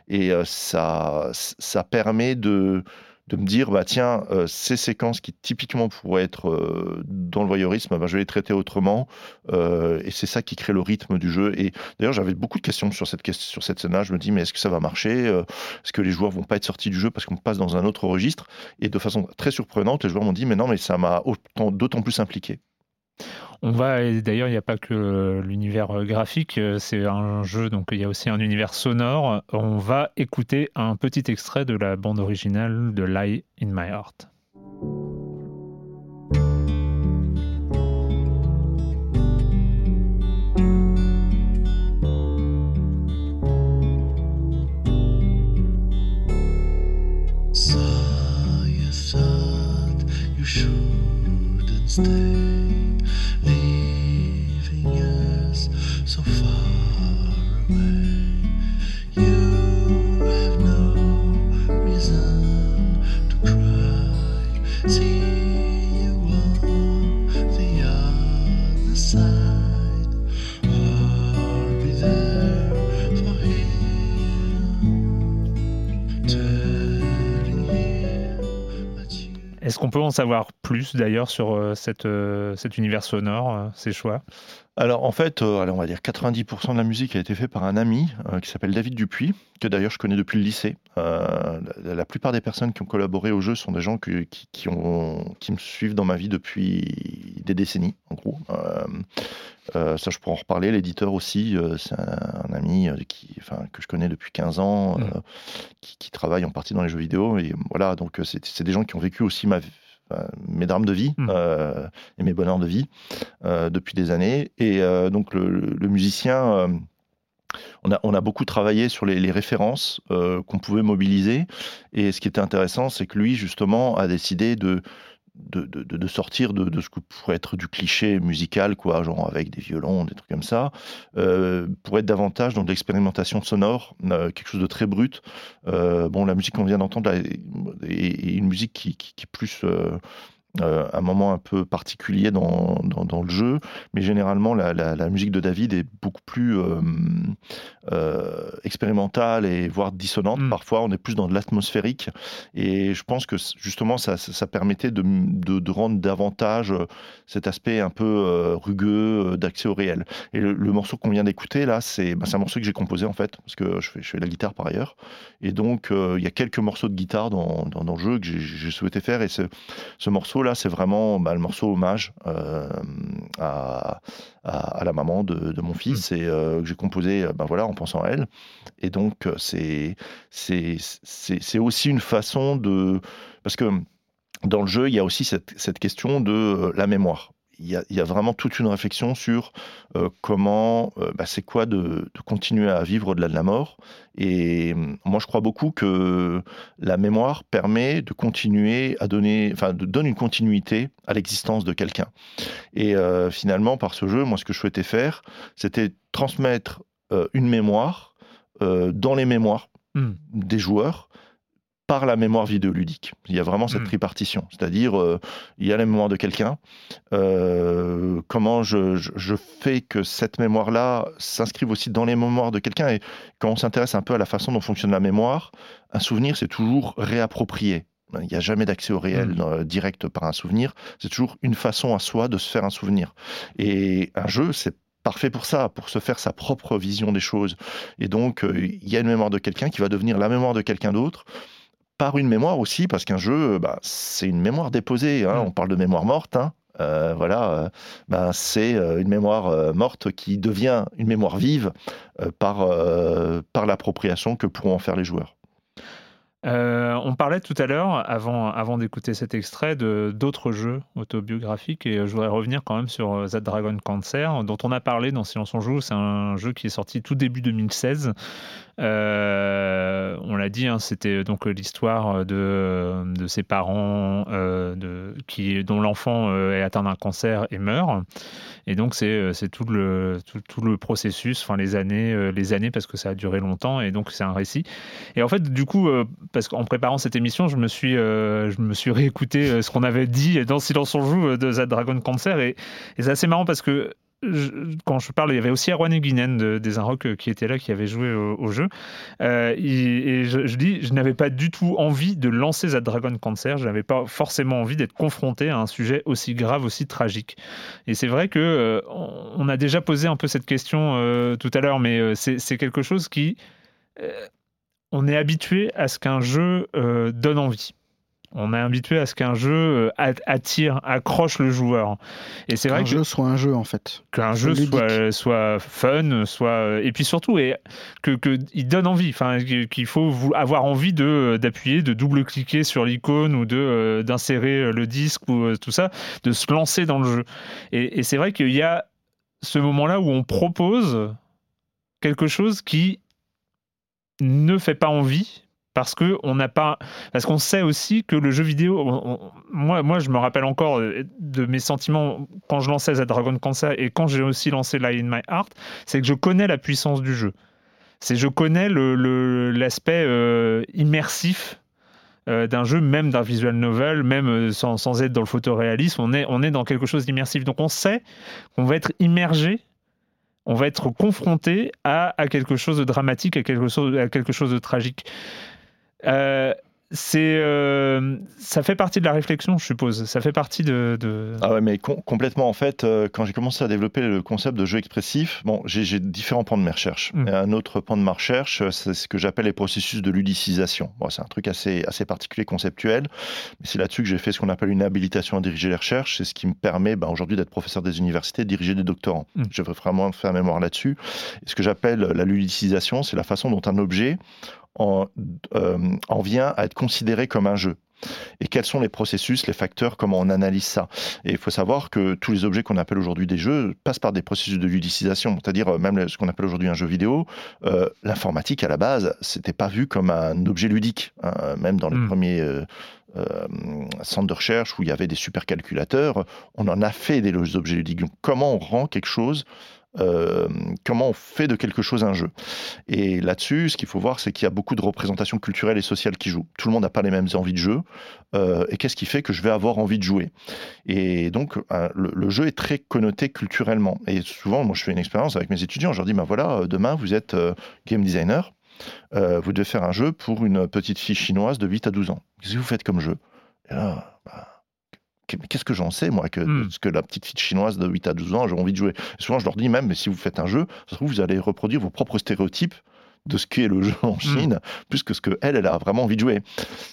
Et ça, ça permet de de me dire, bah tiens, euh, ces séquences qui typiquement pourraient être euh, dans le voyeurisme, bah, je vais les traiter autrement. Euh, et c'est ça qui crée le rythme du jeu. Et d'ailleurs, j'avais beaucoup de questions sur cette, sur cette scène-là. Je me dis, mais est-ce que ça va marcher? Est-ce que les joueurs vont pas être sortis du jeu parce qu'on passe dans un autre registre? Et de façon très surprenante, les joueurs m'ont dit, mais non, mais ça m'a d'autant plus impliqué. On va, d'ailleurs, il n'y a pas que l'univers euh, graphique, euh, c'est un jeu, donc il y a aussi un univers sonore. On va écouter un petit extrait de la bande originale de Lie in My Heart. Est-ce qu'on peut en savoir plus d'ailleurs sur euh, euh, cet univers sonore, euh, ces choix? Alors en fait, on va dire 90% de la musique a été faite par un ami qui s'appelle David Dupuis, que d'ailleurs je connais depuis le lycée. La, plupart des personnes qui ont collaboré au jeu sont des gens qui, ont, qui me suivent dans ma vie depuis des décennies, en gros. ça, je pourrais en reparler. L'éditeur aussi, c'est un, ami qui, enfin, que je connais depuis 15 ans, mmh. qui, qui, travaille en partie dans les jeux vidéo. Et voilà, donc c'est des gens qui ont vécu aussi ma, mes drames de vie hmm. euh, et mes bonheurs de vie euh, depuis des années. Et euh, donc le, musicien, on a, on, a, beaucoup travaillé sur les, références qu'on pouvait mobiliser. Et ce qui était intéressant, c'est que lui, justement, a décidé de de, de, sortir de, ce que pourrait être du cliché musical, quoi, genre avec des violons, des trucs comme ça, euh, pour être davantage dans de l'expérimentation sonore, euh, quelque chose de très brut. Euh, bon, la musique qu'on vient d'entendre est, une musique qui, qui, qui est plus euh, un moment un peu particulier dans, dans, le jeu, mais généralement la, la, musique de David est beaucoup plus euh, euh, expérimentale et voire dissonante. Mm. Parfois, on est plus dans de l'atmosphérique, et je pense que justement ça, ça permettait de, de, rendre davantage cet aspect un peu rugueux d'accès au réel. Et le, morceau qu'on vient d'écouter là, c'est bah, un morceau que j'ai composé en fait, parce que je fais, je fais la guitare par ailleurs, et donc il y a quelques morceaux de guitare dans, dans, dans le jeu que j'ai souhaité faire, et ce, ce morceau là, c'est vraiment bah, le morceau hommage euh, à, la maman de, mon fils mm. et euh, que j'ai composé bah, voilà, en pensant à elle. Et donc, euh, c'est, c'est, aussi une façon de. Parce que dans le jeu, il y a aussi cette, cette question de la mémoire il y, a, vraiment toute une réflexion sur euh, comment, euh, bah, c'est quoi de, continuer à vivre au-delà de la mort. Et hum, moi, je crois beaucoup que la mémoire permet de continuer à donner, enfin, de donne une continuité à l'existence de quelqu'un. Et euh, finalement, par ce jeu, moi, ce que je souhaitais faire, c'était transmettre une mémoire dans les mémoires mmh. des joueurs par la mémoire vidéoludique. Il y a vraiment cette hmm. tripartition, c'est-à-dire euh, il y a la mémoire de quelqu'un, euh, comment je, fais que cette mémoire-là s'inscrive aussi dans les mémoires de quelqu'un, et quand on s'intéresse un peu à la façon dont fonctionne la mémoire, un souvenir c'est toujours réapproprié. Il n'y a jamais d'accès au réel hmm. euh, direct par un souvenir, c'est toujours une façon à soi de se faire un souvenir. Et un jeu, c'est parfait pour ça, pour se faire sa propre vision des choses. Et donc, il y a une mémoire de quelqu'un qui va devenir la mémoire de quelqu'un d'autre par une mémoire aussi, parce qu'un jeu, bah, c'est une mémoire déposée. Hein. Mm. On parle de mémoire morte. Hein. Euh, voilà, euh, bah, c'est euh, une mémoire morte qui devient une mémoire vive par, par l'appropriation que pourront en faire les joueurs. Euh, on parlait tout à l'heure, avant, d'écouter cet extrait, d'autres jeux autobiographiques et je voudrais revenir quand même sur euh, Z Dragon Cancer, dont on a parlé dans Silence on joue. C'est un jeu qui est sorti tout début 2016. Euh, on l'a dit, hein, c'était donc l'histoire de, ses parents dont l'enfant est atteint d'un cancer et meurt. Et donc c'est tout le, tout, le processus, enfin les années, les années parce que ça a duré longtemps et donc c'est un récit. Et en fait, du coup, parce qu'en préparant cette émission, je me suis, euh, je me suis réécouté euh, ce qu'on avait dit dans Silence on joue euh, de Z Dragon Cancer et, c'est assez marrant parce que quand je parle, il y avait aussi Erwan Eguinen de, des Inrock qui était là, qui avait joué au, jeu. et je, dis, je n'avais pas du tout envie de lancer That Dragon Cancer. Je n'avais pas forcément envie d'être confronté à un sujet aussi grave, aussi tragique. Et c'est vrai que on a déjà posé un peu cette question tout à l'heure, mais c'est quelque chose qui on est habitué à ce qu'un jeu euh, donne envie. On est habitué à ce qu'un jeu euh, attire, accroche le joueur. Et c'est vrai que jeu soit un jeu en fait. Qu'un jeu soit, soit, fun, soit et puis surtout et que, il donne envie. Enfin, qu'il faut avoir envie de d'appuyer, de double cliquer sur l'icône ou de euh, d'insérer le disque ou tout ça, de se lancer dans le jeu. Et, et c'est vrai qu'il y a ce moment-là où on propose quelque chose qui ne fait pas envie parce que on n'a pas parce qu'on sait aussi que le jeu vidéo moi moi je me rappelle encore de mes sentiments quand je lançais The Dragon Cancer et quand j'ai aussi lancé Light in My Heart c'est que je connais la puissance du jeu c'est je connais l'aspect euh, immersif euh, d'un jeu, même d'un visual novel, même euh, sans, sans, être dans le photoréalisme, on est, on est dans quelque chose d'immersif. Donc on sait qu'on va être immergé on va être confronté à, quelque chose de dramatique, à quelque chose, de tragique. Euh, c'est euh, ça fait partie de la réflexion, je suppose. Ça fait partie de. Ah ouais, mais complètement en fait. Euh, quand j'ai commencé à développer le concept de jeu expressif, bon, j'ai différents points de mes recherches. Mm. un autre point de ma recherche, c'est ce que j'appelle les processus de ludicisation. Bon, c'est un truc assez assez particulier, conceptuel, mais c'est là-dessus que j'ai fait ce qu'on appelle une habilitation à diriger les recherches. C'est ce qui me permet ben, aujourd'hui d'être professeur des universités, de diriger des doctorants. Mm. Je veux vraiment faire mémoire là-dessus. ce que j'appelle la ludicisation, c'est la façon dont un objet en, euh, en vient à être considéré comme un jeu et quels sont les processus, les facteurs, comment on analyse ça? Et il faut savoir que tous les objets qu'on appelle aujourd'hui des jeux passent par des processus de ludicisation, c'est-à-dire euh, même ce qu'on appelle aujourd'hui un jeu vidéo. Euh, l'informatique à la base, c'était pas vu comme un objet ludique, hein. même dans les hmm. premiers euh, centres de recherche où il y avait des supercalculateurs, on en a fait des objets ludiques. Donc, comment on rend quelque chose euh, comment on fait de quelque chose un jeu. Et là-dessus, ce qu'il faut voir, c'est qu'il y a beaucoup de représentations culturelles et sociales qui jouent. Tout le monde n'a pas les mêmes envies de jeu. Euh, et qu'est-ce qui fait que je vais avoir envie de jouer? Et donc, euh, le, jeu est très connoté culturellement. Et souvent, moi, je fais une expérience avec mes étudiants. Je leur dis, ben voilà, demain, vous êtes game designer. vous devez faire un jeu pour une petite fille chinoise de 8 à 12 ans. Qu'est-ce que vous faites comme jeu? Et là, bah, qu'est-ce que j'en sais, moi, que, hmm. ce que la petite fille chinoise de 8 à 12 ans, j'ai envie de jouer. souvent, je leur dis même, mais si vous faites un jeu, ça se trouve, vous allez reproduire vos propres stéréotypes de ce qu'est le jeu en hmm. Chine, plus que ce qu'elle, elle a vraiment envie de jouer.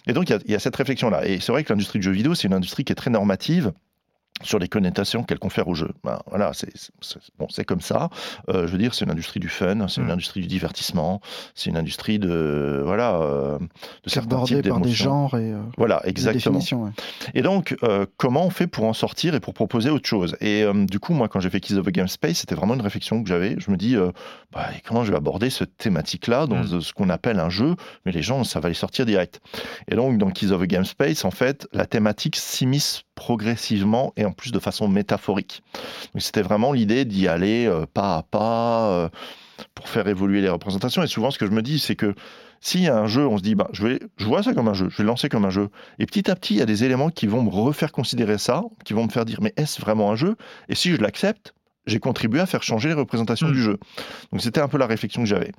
Et donc, il y, y, a cette réflexion-là. Et c'est vrai que l'industrie du jeu vidéo, c'est une industrie qui est très normative sur les connotations qu'elle confère au jeu. Ben, voilà, c'est bon, comme ça. Euh, je veux dire, c'est une industrie du fun, c'est une mm. industrie du divertissement, c'est une industrie de voilà euh, de certains types par des genres et euh, voilà exactement. Et donc, comment on fait pour en sortir et pour proposer autre chose? Et du coup, moi, quand j'ai fait Kiss of a Game Space, c'était vraiment une réflexion que j'avais. Je me dis, bah, comment je vais aborder cette thématique-là dans mm. ce qu'on appelle un jeu? Mais les gens, ça va les sortir direct. Et donc, dans Kiss of a Game Space, en fait, la thématique s'immisce progressivement et en plus de façon métaphorique. C'était vraiment l'idée d'y aller euh, pas à pas euh, pour faire évoluer les représentations. Et souvent, ce que je me dis, c'est que s'il y a un jeu, on se dit, bah, je, vais, je vois ça comme un jeu, je vais le lancer comme un jeu. Et petit à petit, il y a des éléments qui vont me refaire considérer ça, qui vont me faire dire, mais est-ce vraiment un jeu? Et si je l'accepte, j'ai contribué à faire changer les représentations mm. du jeu. Donc c'était un peu la réflexion que j'avais.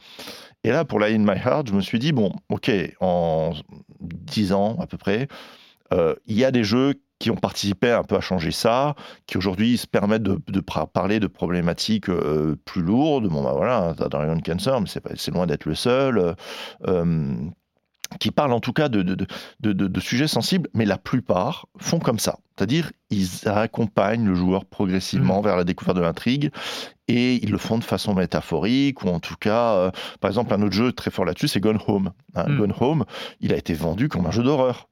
Et là, pour la In My Heart, je me suis dit, bon, ok, en 10 ans à peu près, euh, il y a des jeux qui ont participé un peu à changer ça, qui aujourd'hui se permettent de, parler de problématiques euh, plus lourdes. Bon, bah voilà, Dragon Cancer, mais c'est loin d'être le seul. Euh, euh, qui parlent en tout cas de, de, sujets sensibles, mais la plupart font comme ça. C'est-à-dire, ils accompagnent le joueur progressivement mmh. vers la découverte de l'intrigue, et ils le font de façon métaphorique, ou en tout cas, par exemple, un autre jeu très fort là-dessus, c'est Gone Home. Hein, mmh. Gone Home, il a été vendu comme un jeu d'horreur.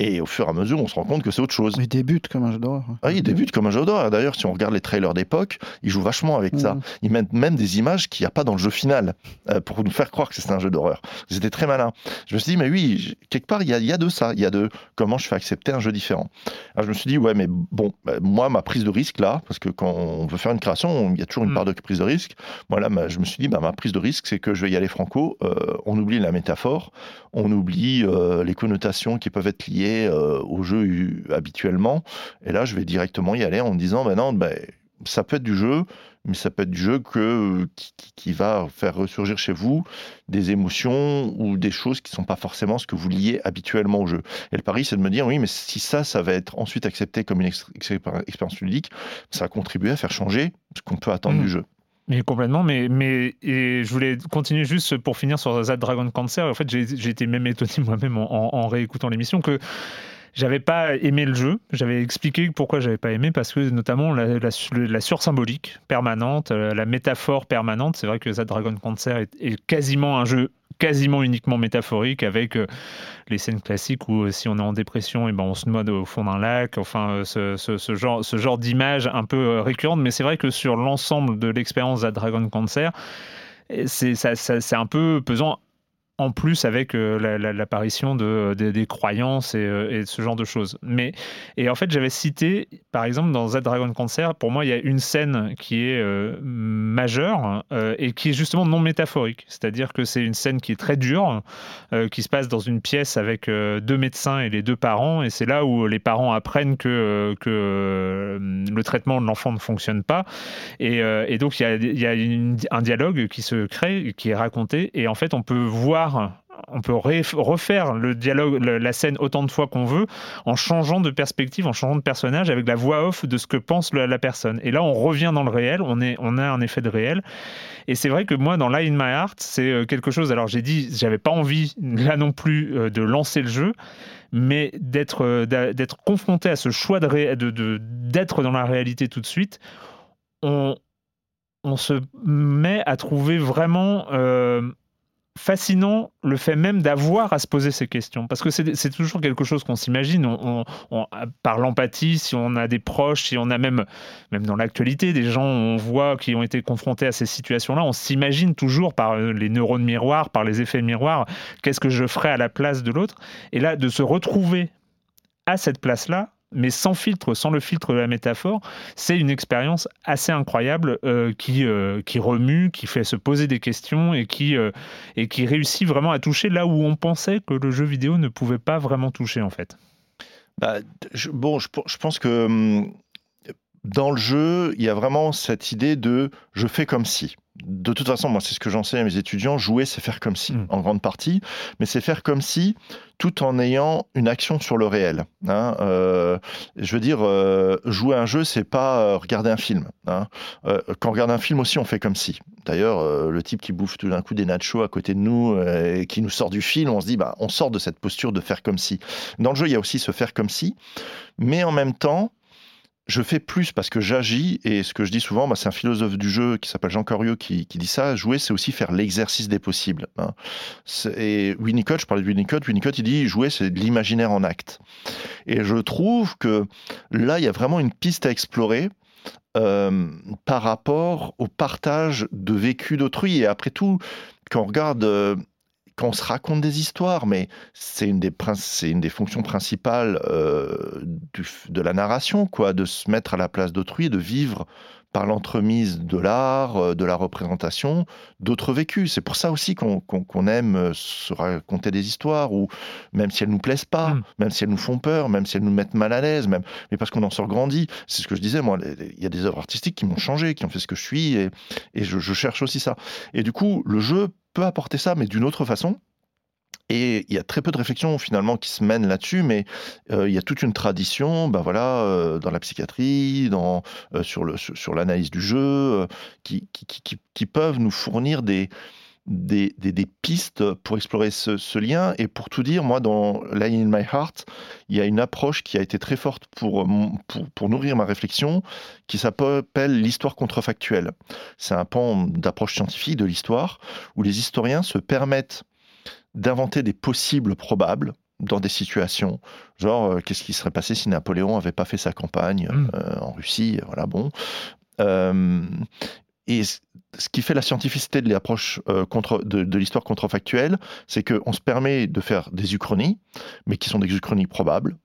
Et au fur et à mesure, on se rend compte que c'est autre chose. Il débute comme un jeu d'horreur. Ah, il débute comme un jeu d'horreur. D'ailleurs, si on regarde les trailers d'époque, ils jouent vachement avec ça. Mm. Ils mettent même des images qu'il n'y a pas dans le jeu final euh, pour nous faire croire que c'est un jeu d'horreur. C'était très malin. Je me suis dit, mais oui, quelque part, il y, a, de ça. Il y a de comment je fais accepter un jeu différent. Alors, je me suis dit, ouais, mais bon, bah, moi, ma prise de risque là, parce que quand on veut faire une création, il y a toujours une mm. part de prise de risque. Moi, là, je me suis dit, bah, ma prise de risque, c'est que je vais y aller franco. Euh, on oublie la métaphore, on oublie euh, les connotations qui peuvent être liées au jeu habituellement. Et là, je vais directement y aller en me disant, ben non, ben, ça peut être du jeu, mais ça peut être du jeu que, qui, va faire ressurgir chez vous des émotions ou des choses qui ne sont pas forcément ce que vous liez habituellement au jeu. Et le pari, c'est de me dire, oui, mais si ça, ça va être ensuite accepté comme une expérience ludique, ça va contribuer à faire changer ce qu'on peut attendre du mmh. jeu. Mais complètement, mais, mais et je voulais continuer juste pour finir sur Z Dragon Cancer. En fait, j'ai été même étonné moi-même en, en réécoutant l'émission que j'avais pas aimé le jeu. J'avais expliqué pourquoi j'avais pas aimé parce que notamment la, la, sursymbolique permanente, euh, la métaphore permanente. C'est vrai que The Dragon Cancer est, quasiment un jeu quasiment uniquement métaphorique avec euh, les scènes classiques où euh, si on est en dépression et ben on se noie au fond d'un lac enfin ce, ce, genre ce genre d'image un peu récurrente. Mais c'est vrai que sur l'ensemble de l'expérience The Dragon Cancer ça, c'est un peu pesant en plus avec euh, l'apparition de, des croyances euh, et, ce genre de choses. Mais, et en fait, j'avais cité, par exemple, dans Z Dragon Cancer, pour moi, il y a une scène qui est euh, majeure et qui est justement non métaphorique. C'est-à-dire que c'est une scène qui est très dure, qui se passe dans une pièce avec deux médecins et les deux parents, et c'est là où les parents apprennent que, que le traitement de l'enfant ne fonctionne pas. Et, donc, il y a, il y a un dialogue qui se crée, qui est raconté, et en fait, on peut voir on peut refaire le dialogue, la scène autant de fois qu'on veut, en changeant de perspective, en changeant de personnage, avec la voix off de ce que pense la personne. Et là, on revient dans le réel, on, a un effet de réel. Et c'est vrai que moi, dans Lie in My Heart, c'est euh, quelque chose. Alors, j'ai dit, j'avais pas envie, là non plus, euh, de lancer le jeu, mais d'être euh, confronté à ce choix de, d'être dans la réalité tout de suite. On se met à trouver vraiment fascinant le fait même d'avoir à se poser ces questions. Parce que c'est toujours quelque chose qu'on s'imagine. On, par l'empathie, si on a des proches, si on a même, même dans l'actualité, des gens on voit qui ont été confrontés à ces situations-là, on s'imagine toujours par euh, les neurones miroirs, par les effets miroirs, qu'est-ce que je ferais à la place de l'autre. Et là, de se retrouver à cette place-là, mais sans filtre, sans le filtre de la métaphore, c'est une expérience assez incroyable euh, qui, euh, qui remue, qui fait se poser des questions et qui, euh, et qui réussit vraiment à toucher là où on pensait que le jeu vidéo ne pouvait pas vraiment toucher en fait. Bah, bon, je, pense que hum, dans le jeu, il y a vraiment cette idée de je fais comme si. De toute façon, moi, c'est ce que j'enseigne à mes étudiants. Jouer, c'est faire comme si, hmm. en grande partie, mais c'est faire comme si, tout en ayant une action sur le réel. Hein. Euh, je veux dire, euh, jouer un jeu, c'est pas euh, regarder un film. Hein. quand on regarde un film aussi, on fait comme si. D'ailleurs, le type qui bouffe tout d'un coup des nachos à côté de nous et qui nous sort du film, on se dit, bah, on sort de cette posture de faire comme si. Dans le jeu, il y a aussi se faire comme si, mais en même temps, je fais plus parce que j'agis, et ce que je dis souvent, bah, c'est un philosophe du jeu qui s'appelle Jean Corieux qui, dit ça, jouer c'est aussi faire l'exercice des possibles. Hein. Et Winnicott, je parlais de Winnicott, Winnicott il dit jouer c'est de l'imaginaire en acte. Et je trouve que là, il y a vraiment une piste à explorer. Euh, par rapport au partage de vécu d'autrui. Et après tout, quand on regarde euh, quand on se raconte des histoires, mais c'est une des, c'est une des fonctions principales euh, de la narration, quoi, de se mettre à la place d'autrui, de vivre par l'entremise de l'art, euh, de la représentation, d'autres vécus. C'est pour ça aussi qu'on aime euh, se raconter des histoires, ou même si elles nous plaisent pas, mm. même si elles nous font peur, même si elles nous mettent mal à l'aise, même, mais parce qu'on en sort grandi. C'est ce que je disais, moi, il y a des œuvres artistiques qui m'ont changé, qui ont fait ce que je suis, et, et je, je cherche aussi ça. Et du coup, le jeu peut apporter ça, mais d'une autre façon. Et il y a très peu de réflexions finalement qui se mènent là-dessus, mais euh, il y a toute une tradition, ben voilà, euh, dans la psychiatrie, dans, euh, sur, le, sur l'analyse du jeu, qui, qui, qui, qui, peuvent nous fournir des, des, des, des pistes pour explorer ce, ce, lien. Et pour tout dire, moi, dans Line in My Heart, il y a une approche qui a été très forte pour, pour, pour nourrir ma réflexion, qui s'appelle l'histoire contrefactuelle. C'est un pan d'approche scientifique de l'histoire où les historiens se permettent d'inventer des possibles probables dans des situations, genre euh, qu'est-ce qui serait passé si Napoléon avait pas fait sa campagne hmm. euh, en Russie, voilà bon. Euh, et ce qui fait la scientificité de l'approche contre, de, l'histoire contrefactuelle, c'est qu'on se permet de faire des uchronies, mais qui sont des uchronies probables.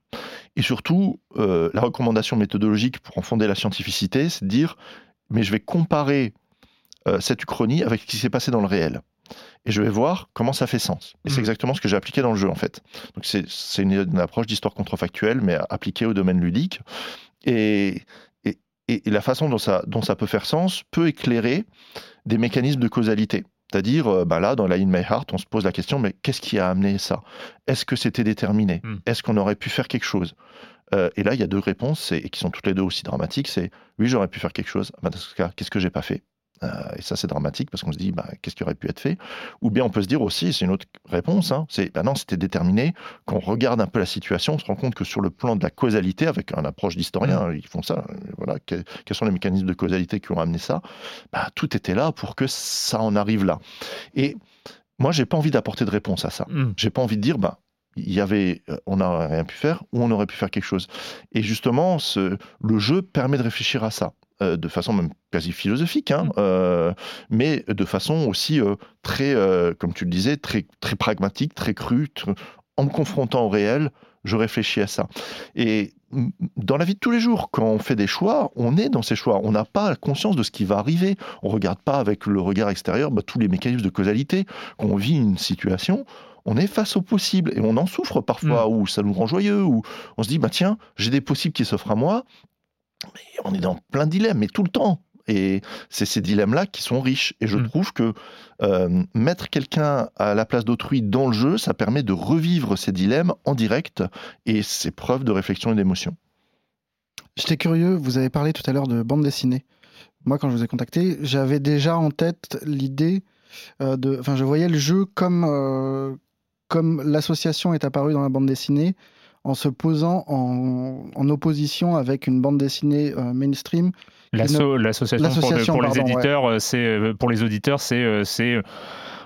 Et surtout, la recommandation méthodologique pour en fonder la scientificité, c'est de dire, mais je vais comparer cette uchronie avec ce qui s'est passé dans le réel et je vais voir comment ça fait sens. Et c'est hmm. exactement ce que j'ai appliqué dans le jeu, en fait. Donc, c'est une, approche d'histoire contrefactuelle, mais appliquée au domaine ludique. Et, et, et, la façon dont ça, dont ça peut faire sens peut éclairer des mécanismes de causalité. C'est-à-dire, euh, bah là, dans la In My Heart, on se pose la question, mais qu'est-ce qui a amené ça? Est-ce que c'était déterminé? Hmm. Est-ce qu'on aurait pu faire quelque chose? Euh, Et là, il y a deux réponses, et, qui sont toutes les deux aussi dramatiques. C'est, oui, j'aurais pu faire quelque chose. Bah, dans ce cas, qu'est-ce que j'ai pas fait? Euh, et ça, c'est dramatique parce qu'on se dit, bah, qu'est-ce qui aurait pu être fait? Ou bien on peut se dire aussi, c'est une autre réponse, hein, c'est, bah non, c'était déterminé. Quand on regarde un peu la situation, on se rend compte que sur le plan de la causalité, avec une approche d'historien, mmh. ils font ça, voilà, quels sont les mécanismes de causalité qui ont amené ça? Bah, Tout était là pour que ça en arrive là. Et moi, j'ai pas envie d'apporter de réponse à ça. Mmh. J'ai pas envie de dire, bah, il y avait, euh, on n'a rien pu faire ou on aurait pu faire quelque chose. Et justement, ce, le jeu permet de réfléchir à ça. Euh, de façon même quasi philosophique, hein, mm. euh, mais de façon aussi euh, très, comme tu le disais, très, très pragmatique, très crue. en me confrontant au réel, je réfléchis à ça. Et dans la vie de tous les jours, quand on fait des choix, on est dans ces choix. On n'a pas conscience de ce qui va arriver. On ne regarde pas avec le regard extérieur bah, tous les mécanismes de causalité. Quand on vit une situation, on est face au possible et on en souffre parfois, mm. ou ça nous rend joyeux, ou on se dit, bah tiens, j'ai des possibles qui s'offrent à moi, on est dans plein de dilemmes, mais tout le temps. Et c'est ces dilemmes-là qui sont riches. Et je mm. trouve que euh, mettre quelqu'un à la place d'autrui dans le jeu, ça permet de revivre ces dilemmes en direct et c'est preuve de réflexion et d'émotion. J'étais curieux, vous avez parlé tout à l'heure de bande dessinée. Moi, quand je vous ai contacté, j'avais déjà en tête l'idée euh, de. Enfin, je voyais le jeu comme, euh, comme l'association est apparue dans la bande dessinée en se posant en, opposition avec une bande dessinée euh, mainstream. L'association pour, les éditeurs, euh, c'est euh, pour les auditeurs, c'est c'est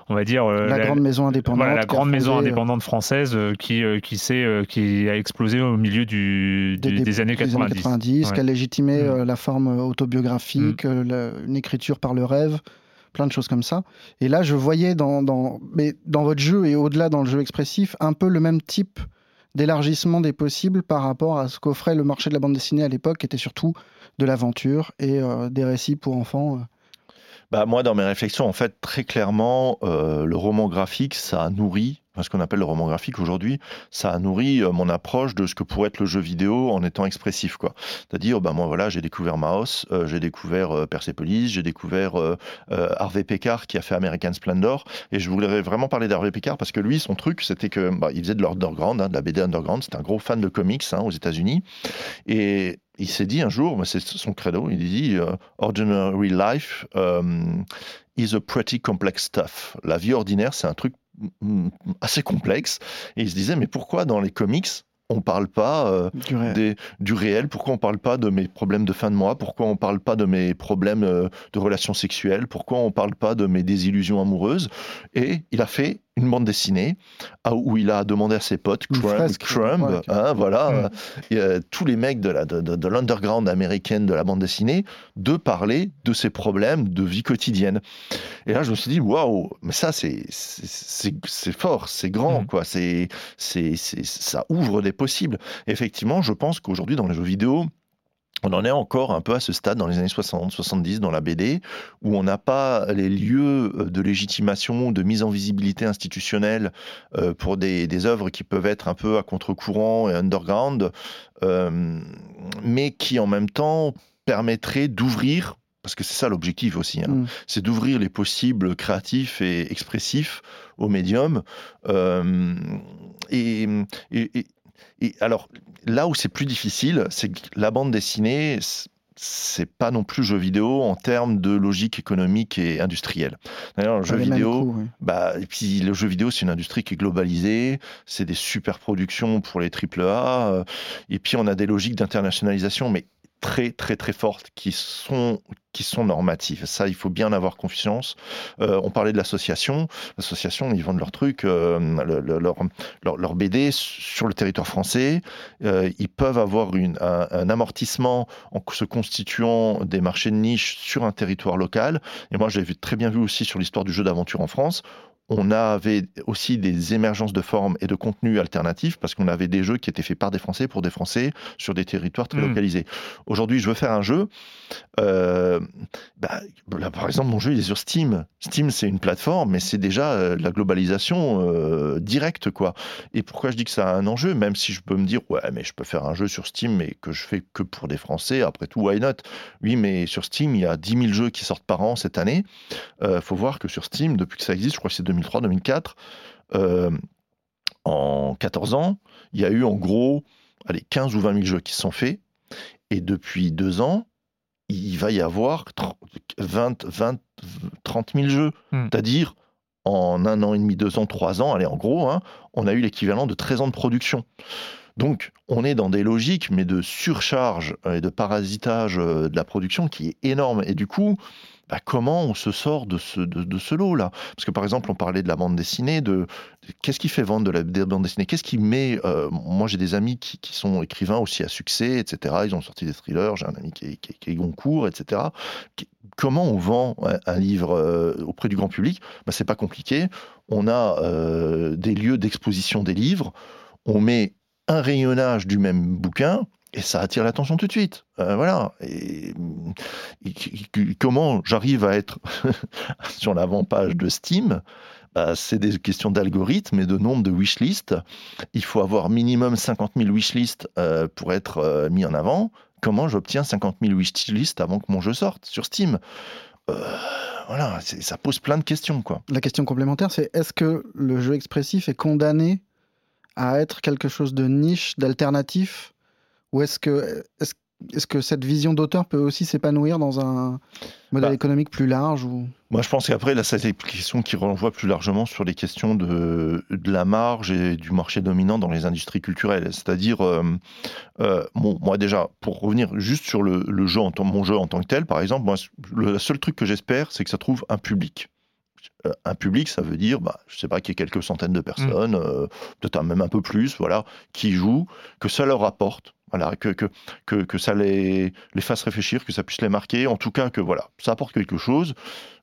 on va dire la, grande maison indépendante la grande maison indépendante française qui qui qui a explosé au milieu du, des, années 90, 90 qui a légitimé mm. la forme autobiographique mm. une écriture par le rêve plein de choses comme ça et là je voyais dans, dans mais dans votre jeu et au-delà dans le jeu expressif un peu le même type d'élargissement des possibles par rapport à ce qu'offrait le marché de la bande dessinée à l'époque, qui était surtout de l'aventure et euh, des récits pour enfants. Euh. Bah, moi, dans mes réflexions, en fait, très clairement, euh, le roman graphique, ça nourrit ce qu'on appelle le roman graphique aujourd'hui, ça a nourri euh, mon approche de ce que pourrait être le jeu vidéo en étant expressif. quoi. C'est-à-dire, bah, moi, voilà, j'ai découvert Maos, euh, j'ai découvert euh, Persepolis, j'ai découvert Harvey Pekar qui a fait American Splendor, et je voulais vraiment parler d'Harvey Pekar parce que lui, son truc, c'était que bah, il faisait de l'underground, hein, de la BD underground, c'était un gros fan de comics hein, aux États-Unis, et il s'est dit un jour, c'est son credo, il dit Ordinary life is a pretty complex stuff. La vie ordinaire, c'est un truc assez complexe. Et il se disait, mais pourquoi dans les comics, on parle pas euh, du, réel. Des, du, réel? Pourquoi on parle pas de mes problèmes de fin de mois? Pourquoi on parle pas de mes problèmes euh, de relations sexuelles? Pourquoi on parle pas de mes désillusions amoureuses? Et il a fait une bande dessinée où il a demandé à ses potes, Crumb, hein, voilà, mm. tous les mecs de, la, de, l'underground américaine de la bande dessinée, de parler de ses problèmes de vie quotidienne. Et là, je me suis dit, waouh, mais ça, c'est, c'est, fort, c'est grand, mm. quoi. C'est, c'est, ça ouvre des possibles. effectivement, je pense qu'aujourd'hui, dans les jeux vidéo, on en est encore un peu à ce stade dans les années 60, 70 dans la BD, où on n'a pas les lieux euh, de légitimation, de mise en visibilité institutionnelle euh, pour des, œuvres qui peuvent être un peu à contre-courant et underground, euh, mais qui en même temps permettraient d'ouvrir parce que c'est ça l'objectif aussi, hein, mm. c'est d'ouvrir les possibles créatifs et expressifs au médium. et, et alors, là où c'est plus difficile, c'est que la bande dessinée, c'est pas non plus jeu vidéo en termes de logique économique et industrielle. D'ailleurs, le jeu vidéo, bah, et puis le jeu vidéo, c'est une industrie qui est globalisée, c'est des super productions pour les triple A, euh, et puis on a des logiques d'internationalisation, mais très très très fortes qui sont qui sont normatives. Ça, il faut bien en avoir confiance. Euh, on parlait de l'association. L'association, ils vendent leurs trucs, euh, leur, leur, BD sur le territoire français. Euh, ils peuvent avoir une, un, amortissement en se constituant des marchés de niche sur un territoire local. Et moi, je l'ai très bien vu aussi sur l'histoire du jeu d'aventure en France on avait aussi des émergences de formes et de contenus alternatifs parce qu'on avait des jeux qui étaient faits par des Français pour des Français sur des territoires très Mm. localisés. Aujourd'hui, je veux faire un jeu. euh, bah, là, par exemple, mon jeu il est sur Steam. Steam, c'est une plateforme, mais c'est déjà euh, la globalisation euh, directe, quoi. Et pourquoi je dis que ça a un enjeu, même si je peux me dire, ouais, mais je peux faire un jeu sur Steam, mais que je fais que pour des Français. Après tout, why not Oui, mais sur Steam, il y a 10 000 jeux qui sortent par an cette année. Euh, faut voir que sur Steam, depuis que ça existe, je crois que c'est 2003-2004, euh, en 14 ans, il y a eu en gros allez, 15 ou 20 000 jeux qui se sont faits. Et depuis deux ans, il va y avoir 30, 20, 20, 30 000 jeux. Hmm. C'est-à-dire, en un an et demi, deux ans, trois ans, allez, en gros, hein, on a eu l'équivalent de 13 ans de production. Donc, on est dans des logiques, mais de surcharge et de parasitage euh, de la production qui est énorme. Et du coup, bah, comment on se sort de ce, lot-là? Parce que, par exemple, on parlait de la bande dessinée, de, qu'est-ce qui fait vendre de la bande dessinée Qu'est-ce qui met... euh, moi, j'ai des amis qui, sont écrivains aussi à succès, etc. Ils ont sorti des thrillers, j'ai un ami qui est, Goncourt, etc. Comment on vend un, un livre euh, auprès du grand public? Bah, C'est pas compliqué. On a euh, des lieux d'exposition des livres, on met un rayonnage du même bouquin et ça attire l'attention tout de suite. Euh, voilà. Et, comment j'arrive à être sur l'avant-page de Steam? Bah, C'est des questions d'algorithme et de nombre de wishlist. Il faut avoir minimum 50 000 wishlists euh, pour être euh, mis en avant. Comment j'obtiens 50 000 wishlists avant que mon jeu sorte sur Steam? Euh, Voilà, ça pose plein de questions, quoi. La question complémentaire, c'est est-ce que le jeu expressif est condamné à être quelque chose de niche, d'alternatif Ou est-ce que, est est que cette vision d'auteur peut aussi s'épanouir dans un modèle Bah. économique plus large ou... Moi, je pense qu'après, là, c'est des questions qui renvoient plus largement sur les questions de, de la marge et du marché dominant dans les industries culturelles. C'est-à-dire, euh, euh, bon, moi déjà, pour revenir juste sur le, le jeu, en mon jeu en tant que tel, par exemple, moi, le seul truc que j'espère, c'est que ça trouve un public. Euh, Un public, ça veut dire, bah, je sais pas, qu'il y ait quelques centaines de personnes, peut-être même un peu plus, voilà, qui jouent, que ça leur apporte, voilà, que, que, que, ça les, les fasse réfléchir, que ça puisse les marquer, en tout cas que voilà, ça apporte quelque chose.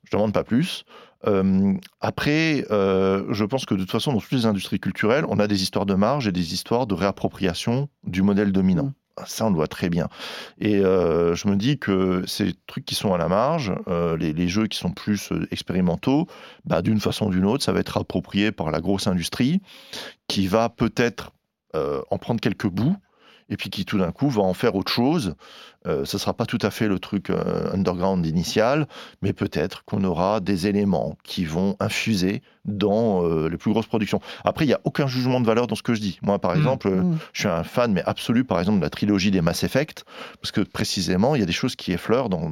Je demande pas plus. Euh, après, euh, je pense que de toute façon, dans toutes les industries culturelles, on a des histoires de marge et des histoires de réappropriation du modèle dominant. Ça, on le voit très bien. Et euh, je me dis que ces trucs qui sont à la marge, euh, les, jeux qui sont plus euh, expérimentaux, bah, d'une façon ou d'une autre, ça va être approprié par la grosse industrie qui va peut-être en prendre quelques bouts et puis qui tout d'un coup va en faire autre chose. Euh, ce ne sera pas tout à fait le truc euh, underground initial, mais peut-être qu'on aura des éléments qui vont infuser dans euh, les plus grosses productions. Après, il n'y a aucun jugement de valeur dans ce que je dis. Moi, par Mm. exemple, Mm. je suis un fan, mais absolu, par exemple, de la trilogie des Mass Effect, parce que précisément, il y a des choses qui effleurent dans,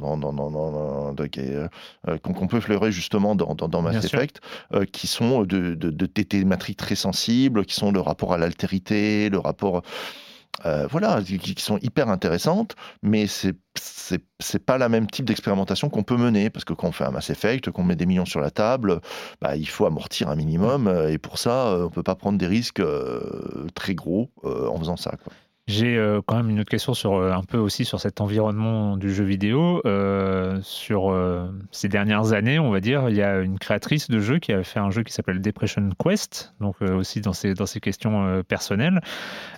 qu'on peut effleurer justement dans, Mass Bien. Effect, qui sont de, de, de- des thématiques très sensibles, qui sont le rapport à l'altérité, le rapport. Euh, voilà, qui, qui sont hyper intéressantes, mais c'est c'est pas la même type d'expérimentation qu'on peut mener parce que quand on fait un Mass Effect, qu'on met des millions sur la table, bah, il faut amortir un minimum euh, et pour ça, euh, on peut pas prendre des risques très gros en faisant ça. J'ai euh, quand même une autre question sur euh, un peu aussi sur cet environnement du jeu vidéo. Euh, sur ces dernières années, on va dire, il y a une créatrice de jeu qui a fait un jeu qui s'appelle Depression Quest, donc aussi dans ces dans ces questions personnelles,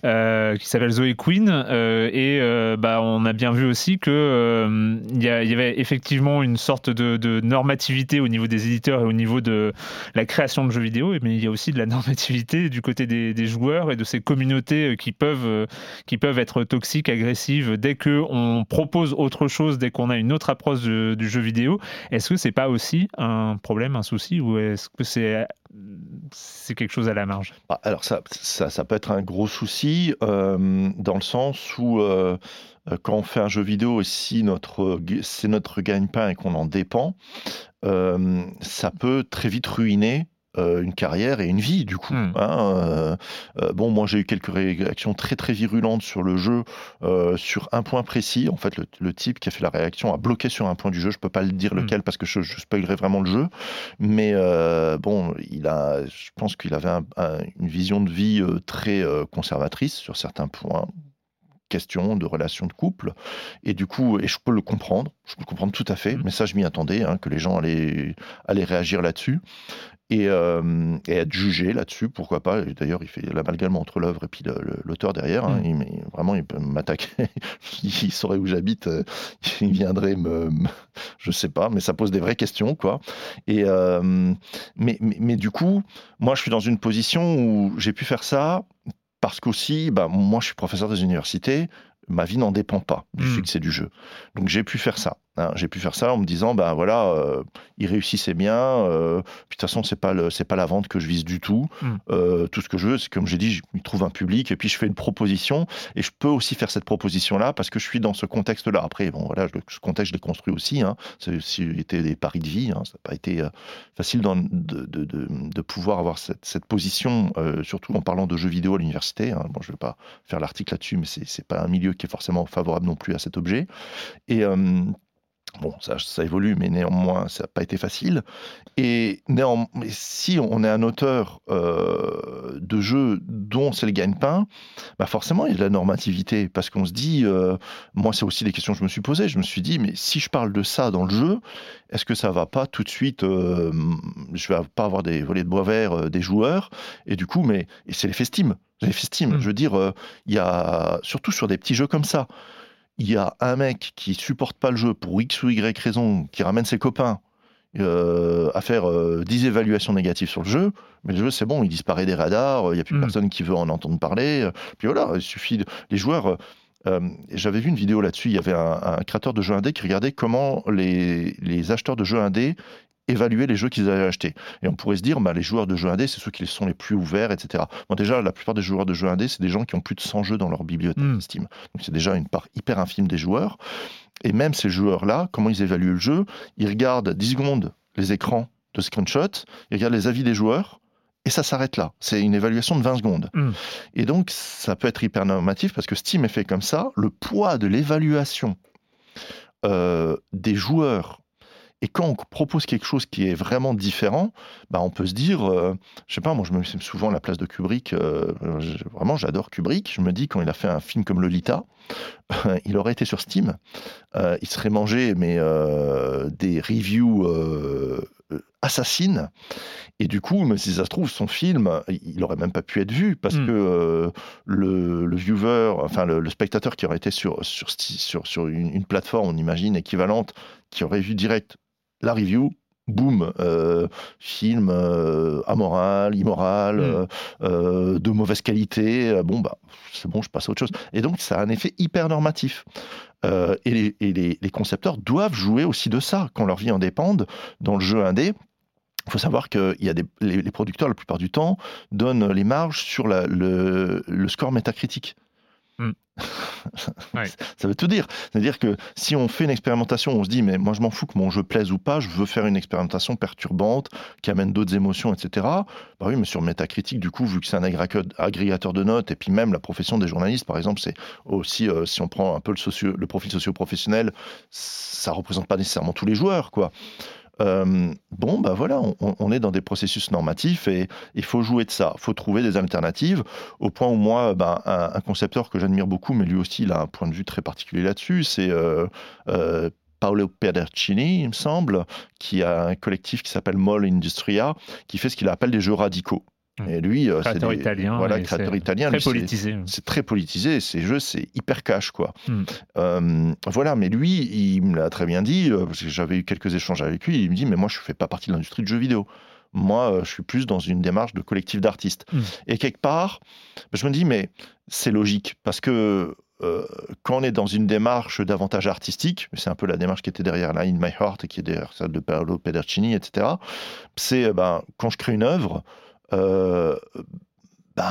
qui s'appelle Zoe Queen. et bah on a bien vu aussi que il y, avait effectivement une sorte de, normativité au niveau des éditeurs et au niveau de la création de jeux vidéo, mais il y a aussi de la normativité du côté des, joueurs et de ces communautés qui peuvent qui peuvent être toxiques, agressives, dès qu'on propose autre chose, dès qu'on a une autre approche du jeu vidéo, est-ce que c'est pas aussi un problème, un souci, ou est-ce que c'est quelque chose à la marge? Ah, Alors ça, ça, peut être un gros souci euh, dans le sens où euh, quand on fait un jeu vidéo et si notre, c'est notre gagne-pain et qu'on en dépend, euh, ça peut très vite ruiner une carrière et une vie du coup. Hmm. hein, euh, euh, bon, moi j'ai eu quelques réactions très très virulentes sur le jeu, euh, sur un point précis. En fait, le, le type qui a fait la réaction a bloqué sur un point du jeu. Je peux pas le dire Hmm. lequel parce que je, je spoilerais vraiment le jeu. Mais euh, bon, il a, je pense qu'il avait un- un- une vision de vie euh, très euh, conservatrice sur certains points questions de relations de couple. Et du coup, et je peux le comprendre, je peux le comprendre tout à fait, mmh. mais ça, je m'y attendais, hein, que les gens allaient, allaient réagir là-dessus et, euh, et, être jugé là-dessus, pourquoi pas. D'ailleurs, il fait l'amalgame entre l'œuvre et puis l'auteur derrière. Hein. Mm. il, vraiment, il peut m'attaquer. il saurait où j'habite. Euh, il viendrait me, Je sais pas, mais ça pose des vraies questions, quoi. Et, euh, mais, mais, mais, du coup, moi, je suis dans une position où j'ai pu faire ça parce qu'aussi, bah, moi, je suis professeur des universités ma vie n'en dépend pas du hmm. succès du jeu. Donc j'ai pu faire ça. Hein. J'ai pu faire ça en me disant, ben voilà, euh, il réussissait bien. Euh, puis de toute façon, c'est pas c'est pas la vente que je vise du tout. Hmm. Euh, tout ce que je veux, c'est comme j'ai dit, je trouve un public et puis je fais une proposition et je peux aussi faire cette proposition là parce que je suis dans ce contexte-là. Après, bon voilà, ce contexte je l'ai construit aussi. Hein. Ça a aussi été des paris de vie. Hein. Ça n'a pas été facile de, de, de, de, pouvoir avoir cette, cette position, surtout en parlant de jeux vidéo à l'université. Hein. Bon, je vais pas faire l'article là-dessus, mais c'est c'est pas un milieu qui est forcément favorable non plus à cet objet. Et Bon, ça, ça, évolue, mais néanmoins, ça n'a pas été facile. Et néanmoins, si on est un auteur euh, de jeu dont c'est le gagne-pain, bah forcément, il y a de la normativité. Parce qu'on se dit, euh, moi, c'est aussi des questions que je me suis posées. Je me suis dit, mais si je parle de ça dans le jeu, est-ce que ça va pas tout de suite, euh, je vais pas avoir des volets de bois vert des joueurs Et du coup, mais c'est les festimes. Les festimes. Mmh. Je veux dire, il y a, surtout sur des petits jeux comme ça, il y a un mec qui supporte pas le jeu pour X ou Y raison, qui ramène ses copains euh, à faire 10 euh, évaluations négatives sur le jeu, mais le jeu c'est bon, il disparaît des radars, il n'y a plus mm. personne qui veut en entendre parler. Puis voilà, il suffit de... Les joueurs... Euh, j'avais vu une vidéo là-dessus, il y avait un, créateur de jeux indé qui regardait comment les, les acheteurs de jeux indés évaluer les jeux qu'ils avaient achetés. Et on pourrait se dire, bah, les joueurs de jeux indés, c'est ceux qui sont les plus ouverts, etc. Bon, déjà, la plupart des joueurs de jeux indés, c'est des gens qui ont plus de 100 jeux dans leur bibliothèque hmm. Steam. Donc c'est déjà une part hyper infime des joueurs. Et même ces joueurs-là, comment ils évaluent le jeu? Ils regardent 10 secondes les écrans de screenshot, ils regardent les avis des joueurs, et ça s'arrête là. C'est une évaluation de 20 secondes. Hmm. Et donc, ça peut être hyper normatif parce que Steam est fait comme ça. Le poids de l'évaluation euh, des joueurs et quand on propose quelque chose qui est vraiment différent, bah on peut se dire, euh, je sais pas, moi je me mets souvent à la place de Kubrick, euh, vraiment j'adore Kubrick, je me dis quand il a fait un film comme Lolita, il aurait été sur Steam, euh, il serait mangé mais des reviews assassines, et du coup, mais si ça se trouve, son film, il aurait même pas pu être vu parce hmm. que le, viewer, enfin le, spectateur qui aurait été sur, sur, sur, sur une, une, plateforme, on imagine, équivalente, qui aurait vu direct la review, boum, euh, film euh, amoral, immoral, mm. euh, de mauvaise qualité, bon, bah, c'est bon, je passe à autre chose. Et donc, ça a un effet hyper normatif. et, les, concepteurs doivent jouer aussi de ça, quand leur vie en dépende, dans le jeu indé. Il faut savoir que y a des, les, producteurs, la plupart du temps, donnent les marges sur le, le score métacritique. Mm. Ça veut tout dire. C'est-à-dire que si on fait une expérimentation, on se dit, mais moi je m'en fous que mon jeu plaise ou pas, je veux faire une expérimentation perturbante qui amène d'autres émotions, etc. Bah oui, mais sur Metacritic, du coup, vu que c'est un agrégateur de notes, et puis même la profession des journalistes, par exemple, c'est aussi, euh, si on prend un peu le, socio, le profil socio-professionnel, ça représente pas nécessairement tous les joueurs, quoi. Euh, bon, bah voilà, on, est dans des processus normatifs et il faut jouer de ça. Il faut trouver des alternatives. Au point où moi, bah, un, concepteur que j'admire beaucoup, mais lui aussi, il a un point de vue très particulier là-dessus, c'est euh, euh, Paolo Pedercini, il me semble, qui a un collectif qui s'appelle Mall Industria, qui fait ce qu'il appelle des jeux radicaux. Mmh. Et lui, euh, créateur des, italien, voilà, créateur italien, très politisé. C'est très politisé. Ces jeux, c'est hyper cash, quoi. Mmh. Euh, voilà, mais lui, il me l'a très bien dit. Euh, parce que j'avais eu quelques échanges avec lui. Il me dit, mais moi, je fais pas partie de l'industrie de jeux vidéo. Moi, je suis plus dans une démarche de collectif d'artistes. Mmh. Et quelque part, je me dis, mais c'est logique parce que quand on est dans une démarche davantage artistique, c'est un peu la démarche qui était derrière la In My Heart et qui est derrière celle de Paolo Pedercini, etc. C'est ben, quand je crée une œuvre, euh, ben,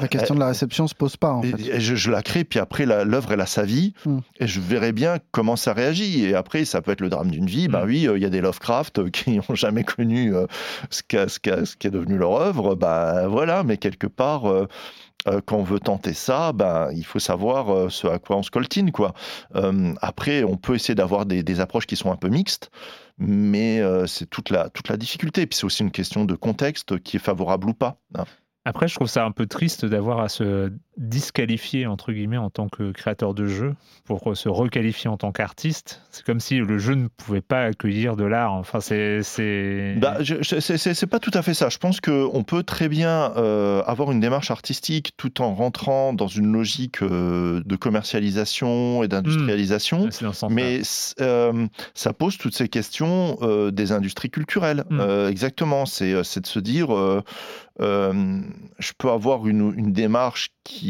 la question de la réception se pose pas en fait. je, la crée, puis après l'œuvre elle a sa vie, hmm. et je verrai bien comment ça réagit. Et après ça peut être le drame d'une vie. Ben oui, euh, il y a des Lovecraft euh, qui n'ont jamais connu ce, qui ce, est devenu leur œuvre. Ben voilà, mais quelque part. quand on veut tenter ça, ben, il faut savoir ce à quoi on se coltine. Quoi. après, on peut essayer d'avoir des, des, approches qui sont un peu mixtes mais euh, c'est toute la, toute la difficulté. Et puis c'est aussi une question de contexte qui est favorable ou pas. Hein. Après, je trouve ça un peu triste d'avoir à se disqualifié entre guillemets en tant que créateur de jeu pour se requalifier en tant qu'artiste. C'est comme si le jeu ne pouvait pas accueillir de l'art. Enfin, c'est c'est bah, c'est pas tout à fait ça. Je pense que on peut très bien euh, avoir une démarche artistique tout en rentrant dans une logique euh, de commercialisation et d'industrialisation. Mmh. Mais euh, ça pose toutes ces questions des industries culturelles. Mmh. exactement. C'est de se dire je peux avoir une, une démarche qui,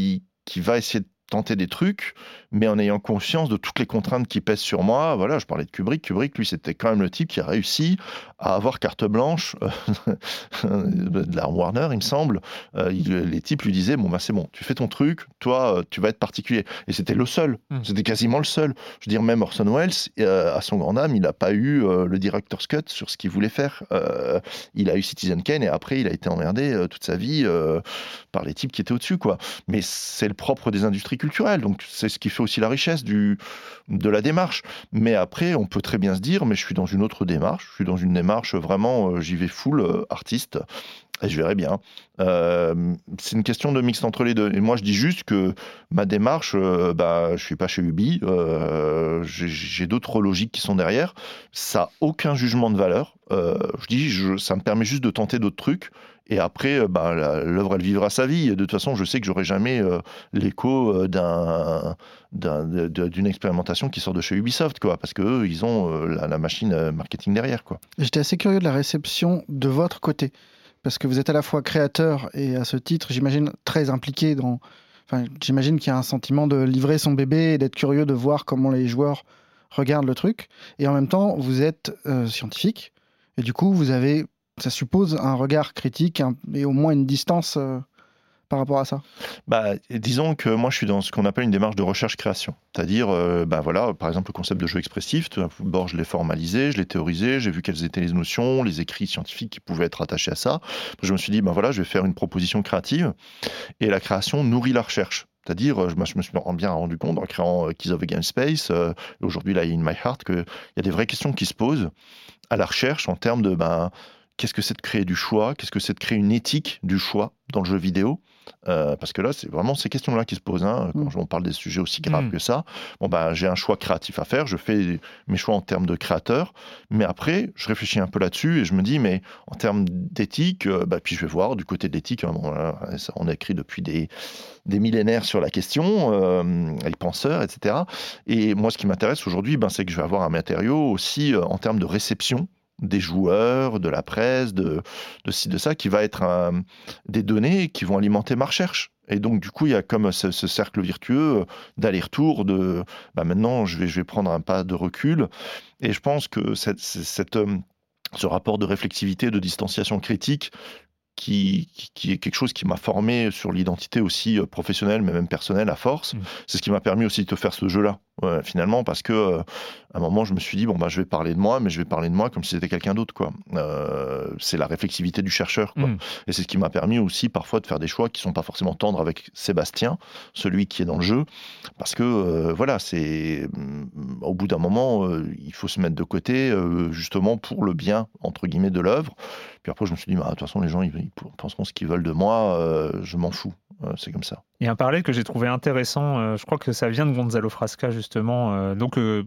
qui va essayer de tenter des trucs, mais en ayant conscience de toutes les contraintes qui pèsent sur moi. Voilà, je parlais de Kubrick. Kubrick, lui, c'était quand même le type qui a réussi à avoir carte blanche euh, de la Warner, il me semble. Euh, les types lui disaient Bon, bah, c'est bon, tu fais ton truc, toi, euh, tu vas être particulier. Et c'était le seul. Hmm. C'était quasiment le seul. Je veux dire, même Orson Welles, à son grand âme, il n'a pas eu le director's cut sur ce qu'il voulait faire. il a eu Citizen Kane et après, il a été emmerdé toute sa vie par les types qui étaient au-dessus, quoi. Mais c'est le propre des industries culturelles. Donc, c'est ce qui fait aussi la richesse du, de la démarche. Mais après, on peut très bien se dire, mais je suis dans une autre démarche, je suis dans une démarche vraiment, euh, j'y vais full euh, artiste, et je verrai bien. Euh, c'est une question de mix entre les deux. Et moi, je dis juste que ma démarche, bah, je suis pas chez Ubi, j'ai d'autres logiques qui sont derrière. Ça n'a aucun jugement de valeur. je dis, je, ça me permet juste de tenter d'autres trucs. Et après, euh, bah, l'œuvre, elle vivra sa vie. de toute façon, je sais que j'aurai jamais euh, l'écho euh, d'un, d'une expérimentation qui sort de chez Ubisoft, quoi, parce qu'eux, ils ont la, machine marketing derrière. Quoi. J'étais assez curieux de la réception de votre côté, parce que vous êtes à la fois créateur et à ce titre, j'imagine, très impliqué dans... Enfin, j'imagine qu'il y a un sentiment de livrer son bébé et d'être curieux de voir comment les joueurs regardent le truc. Et en même temps, vous êtes scientifique, et du coup, vous avez ça suppose un regard critique et au moins une distance euh, par rapport à ça? Bah, Disons que moi, je suis dans ce qu'on appelle une démarche de recherche-création. C'est-à-dire, euh, bah, voilà, par exemple, le concept de jeu expressif, d'abord, je l'ai formalisé, je l'ai théorisé, j'ai vu quelles étaient les notions, les écrits scientifiques qui pouvaient être attachés à ça. Je me suis dit, ben voilà, je vais faire une proposition créative. Et la création nourrit la recherche. C'est-à-dire, je, me suis bien rendu compte en créant euh, Keys of the Game Space, aujourd'hui là, In My Heart, qu'il y a des vraies questions qui se posent à la recherche en termes de ben, qu'est-ce que c'est de créer du choix, qu'est-ce que c'est de créer une éthique du choix dans le jeu vidéo. Euh, parce que là, c'est vraiment ces questions-là qui se posent. Hein, quand mm. on parle des sujets aussi graves mm. que ça, bon, bah, j'ai un choix créatif à faire, je fais mes choix en termes de créateur, mais après, je réfléchis un peu là-dessus et je me dis, mais en termes d'éthique, euh, bah, puis je vais voir du côté de l'éthique, hein, on a écrit depuis des, des millénaires sur la question, euh, les penseurs, etc. Et moi, ce qui m'intéresse aujourd'hui, ben, c'est que je vais avoir un matériau aussi en termes de réception des joueurs, de la presse, de, de ci, de ça, qui va être des données qui vont alimenter ma recherche. Et donc, du coup, il y a comme ce, cercle virtueux d'aller-retour de bah maintenant, je vais, je vais prendre un pas de recul. Et je pense que cette, cette, euh, ce rapport de réflexivité, de distanciation critique, qui, qui, est quelque chose qui m'a formé sur l'identité aussi euh, professionnelle, mais même personnelle à force. Mmh. C'est ce qui m'a permis aussi de faire ce jeu-là finalement, parce que euh, à un moment, je me suis dit bon bah je vais parler de moi, mais je vais parler de moi comme si c'était quelqu'un d'autre quoi. Euh, c'est la réflexivité du chercheur quoi. Mm. Et c'est ce qui m'a permis aussi parfois de faire des choix qui sont pas forcément tendres avec Sébastien, celui qui est dans le jeu, parce que euh, voilà, c'est mm, au bout d'un moment, il faut se mettre de côté justement pour le bien entre guillemets de l'œuvre. Puis après, je me suis dit bah, de toute façon, les gens ils, ils penseront ce qu'ils veulent de moi, je m'en fous. C'est comme ça. Il y a un parallèle que j'ai trouvé intéressant. je crois que ça vient de Gonzalo Frasca justement, euh, donc euh,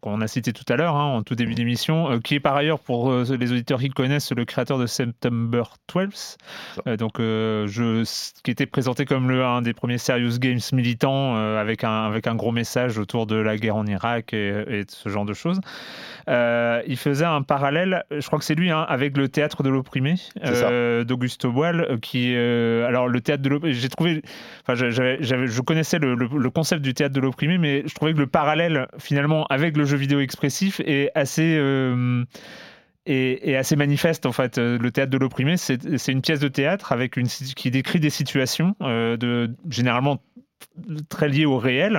qu'on a cité tout à l'heure hein, en tout début d'émission, euh, qui est par ailleurs pour les auditeurs qui connaissent le créateur de September 12, donc je, qui était présenté comme le un des premiers serious games militants avec un avec un gros message autour de la guerre en Irak et, ce genre de choses. il faisait un parallèle, je crois que c'est lui, hein, avec le théâtre de l'opprimé d'Augusto Boal, qui alors le théâtre de l'opprimé, j'ai trouvé, enfin je connaissais le, concept du théâtre de l'opprimé, mais je trouvais que le parallèle finalement avec le jeu vidéo expressif est assez euh, est, assez manifeste en fait. Euh, le théâtre de l'opprimé, c'est une pièce de théâtre avec une qui décrit des situations euh, de généralement très liées au réel,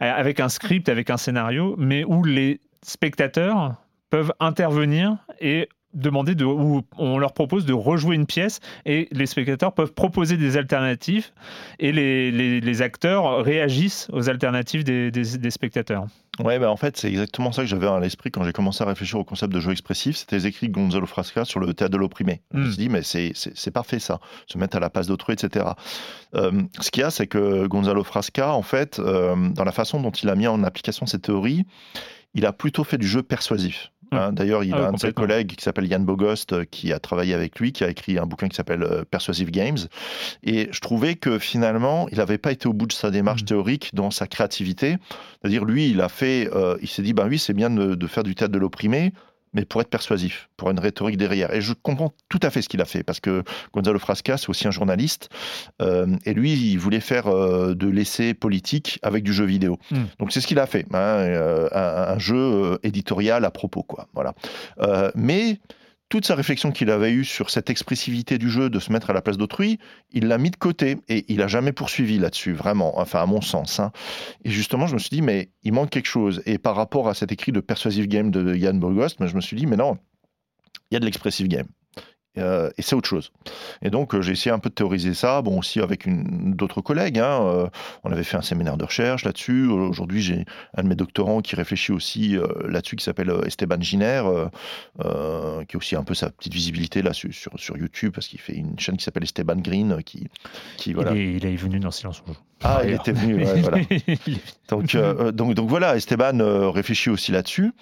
avec un script, avec un scénario, mais où les spectateurs peuvent intervenir et demander de, ou on leur propose de rejouer une pièce et les spectateurs peuvent proposer des alternatives et les, les, acteurs réagissent aux alternatives des, des, spectateurs. Ouais, bah en fait, c'est exactement ça que j'avais à l'esprit quand j'ai commencé à réfléchir au concept de jeu expressif. C'était les écrits de Gonzalo Frasca sur le théâtre de l'opprimé. Je me hmm. suis dit, mais c'est parfait ça, se mettre à la place d'autrui, etc. Euh, ce qu'il y a, c'est que Gonzalo Frasca, en fait, euh, dans la façon dont il a mis en application cette théorie, il a plutôt fait du jeu persuasif. Hein. D'ailleurs, il ah a un de ses collègues qui s'appelle Yann Bogost euh, qui a travaillé avec lui, qui a écrit un bouquin qui s'appelle euh, Persuasive Games. Et je trouvais que finalement, il n'avait pas été au bout de sa démarche mm. théorique dans sa créativité. C'est-à-dire, lui, il a fait, euh, il s'est dit, ben oui, c'est bien de, de, faire du théâtre de l'opprimé, mais pour être persuasif, pour une rhétorique derrière. Et je comprends tout à fait ce qu'il a fait, parce que Gonzalo Frasca, c'est aussi un journaliste, euh, et lui, il voulait faire euh, de l'essai politique avec du jeu vidéo. Hmm. Donc c'est ce qu'il a fait, hein, euh, un, un, jeu éditorial à propos, quoi. Voilà. mais toute sa réflexion qu'il avait eue sur cette expressivité du jeu de se mettre à la place d'autrui, il l'a mis de côté et il n'a jamais poursuivi là-dessus, vraiment, enfin à mon sens. Hein. Et justement, je me suis dit, mais il manque quelque chose. Et par rapport à cet écrit de Persuasive Game de Yann Burgost, je me suis dit, mais non, il y a de l'expressive game. Euh, et c'est autre chose. Et donc euh, j'ai essayé un peu de théoriser ça, bon aussi avec d'autres collègues. Hein, euh, on avait fait un séminaire de recherche là-dessus. Aujourd'hui j'ai un de mes doctorants qui réfléchit aussi là-dessus, qui s'appelle Esteban Giner, qui a aussi un peu sa petite visibilité là sur, sur, YouTube parce qu'il fait une chaîne qui s'appelle Esteban Green, qui, qui voilà. Il est, venu dans Silence on Ah, il était venu, voilà. donc, donc, donc voilà, Esteban réfléchit aussi là-dessus.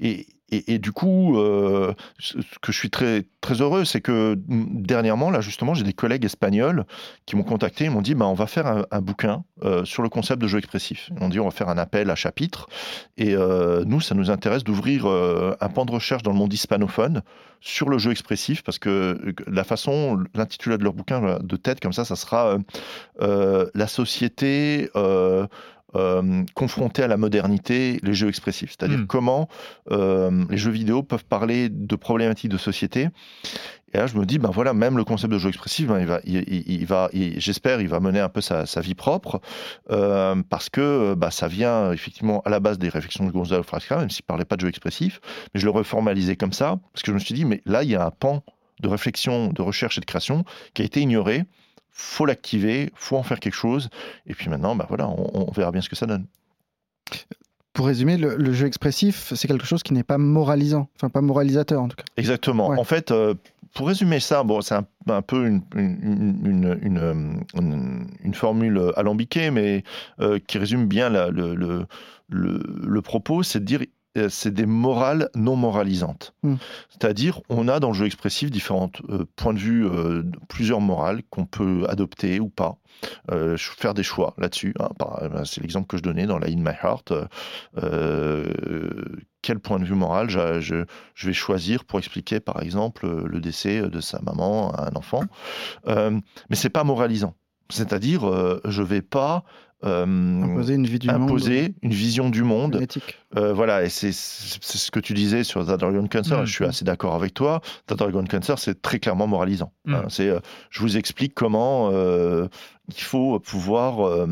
et et, du coup, euh, ce que je suis très, très heureux, c'est que dernièrement, là justement, j'ai des collègues espagnols qui m'ont contacté, ils m'ont dit, bah, on va faire un, bouquin euh, sur le concept de jeu expressif. Ils m'ont dit, on va faire un appel à chapitre. Et euh, nous, ça nous intéresse d'ouvrir un pan de recherche dans le monde hispanophone sur le jeu expressif, parce que la façon, l'intitulé de leur bouquin de tête, comme ça, ça sera la société euh, confronter à la modernité les jeux expressifs. C'est-à-dire hmm. comment euh, les jeux vidéo peuvent parler de problématiques de société. Et là, je me dis, ben voilà, même le concept de jeu expressif, ben, il va, il, va, j'espère, il va mener un peu sa, vie propre, euh, parce que bah, ça vient effectivement à la base des réflexions de Gonzalo Frasca, même s'il parlait pas de jeu expressif, mais je le reformalisé comme ça, parce que je me suis dit, mais là, il y a un pan de réflexion, de recherche et de création qui a été ignoré faut l'activer, faut en faire quelque chose. Et puis maintenant, bah voilà, on, verra bien ce que ça donne. Pour résumer, le, jeu expressif, c'est quelque chose qui n'est pas moralisant, enfin pas moralisateur en tout cas. Exactement. En fait, euh, pour résumer ça, bon, c'est un, peu une, une, formule alambiquée, mais euh, qui résume bien le, le, le, propos, c'est de dire c'est des morales non moralisantes. Hmm. C'est-à-dire, on a dans le jeu expressif différents euh, points de vue, euh, plusieurs morales qu'on peut adopter ou pas, faire des choix là-dessus. Hein. c'est l'exemple que je donnais dans la In My Heart. quel point de vue moral je, vais choisir pour expliquer, par exemple, le décès de sa maman à un enfant. mais c'est pas moralisant. C'est-à-dire, je vais pas euh, imposer une, vie du imposer une vision du monde. Euh, voilà, et c'est ce que tu disais sur The Dragon Cancer. Mm. Je suis assez d'accord avec toi. The Dragon Cancer, c'est très clairement moralisant. Mm. Hein. c'est, euh, je vous explique comment il faut pouvoir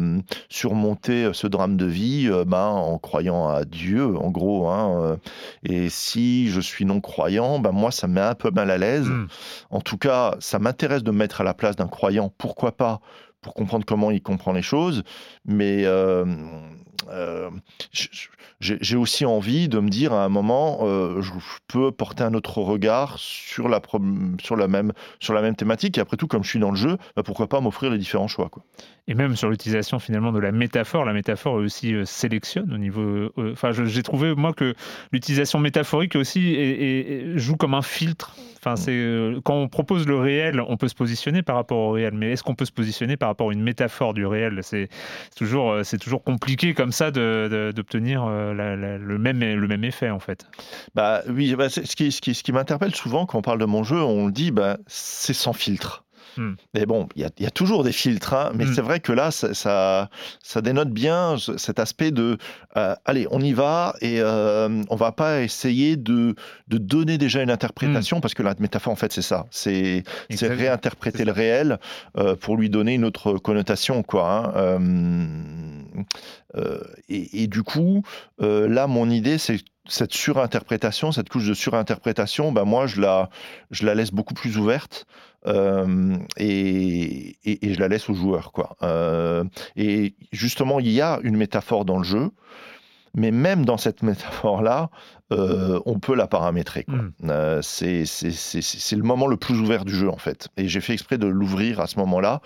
surmonter ce drame de vie ben, en croyant à Dieu, en gros. Hein, et si je suis non croyant, ben, moi, ça me met un peu mal à l'aise. Mm. En tout cas, ça m'intéresse de me mettre à la place d'un croyant. Pourquoi pas pour comprendre comment il comprend les choses. Mais euh, euh, j'ai aussi envie de me dire à un moment, euh, je peux porter un autre regard sur la, même, sur la même thématique. Et après tout, comme je suis dans le jeu, bah, pourquoi pas m'offrir les différents choix. Quoi. Et même sur l'utilisation finalement de la métaphore, la métaphore aussi sélectionne au niveau. Enfin, j'ai trouvé moi que l'utilisation métaphorique aussi joue comme un filtre Enfin, c'est euh, quand on propose le réel, on peut se positionner par rapport au réel, mais est-ce qu'on peut se positionner par rapport à une métaphore du réel? C'est toujours, euh, c'est toujours compliqué comme ça d'obtenir euh, le même, le même effet en fait. Bah oui, bah, ce qui, ce qui, ce qui m'interpelle souvent quand on parle de mon jeu, on dit bah c'est sans filtre. Hmm. Mais bon, il y, a toujours des filtres, hein, mais hmm. c'est vrai que là, ça, ça, dénote bien cet aspect de euh, allez, on y va et euh, on va pas essayer de, de donner déjà une interprétation, hmm. parce que la métaphore, en fait, c'est ça c'est réinterpréter le réel euh, pour lui donner une autre connotation. Quoi, hein. et, et, du coup, là, mon idée, c'est cette surinterprétation, cette couche de surinterprétation, ben moi, je la, je la laisse beaucoup plus ouverte euh, et, et, je la laisse aux joueurs. Quoi. Euh, et justement, il y a une métaphore dans le jeu, mais même dans cette métaphore-là, euh, on peut la paramétrer. Mm. c'est le moment le plus ouvert du jeu, en fait. Et j'ai fait exprès de l'ouvrir à ce moment-là,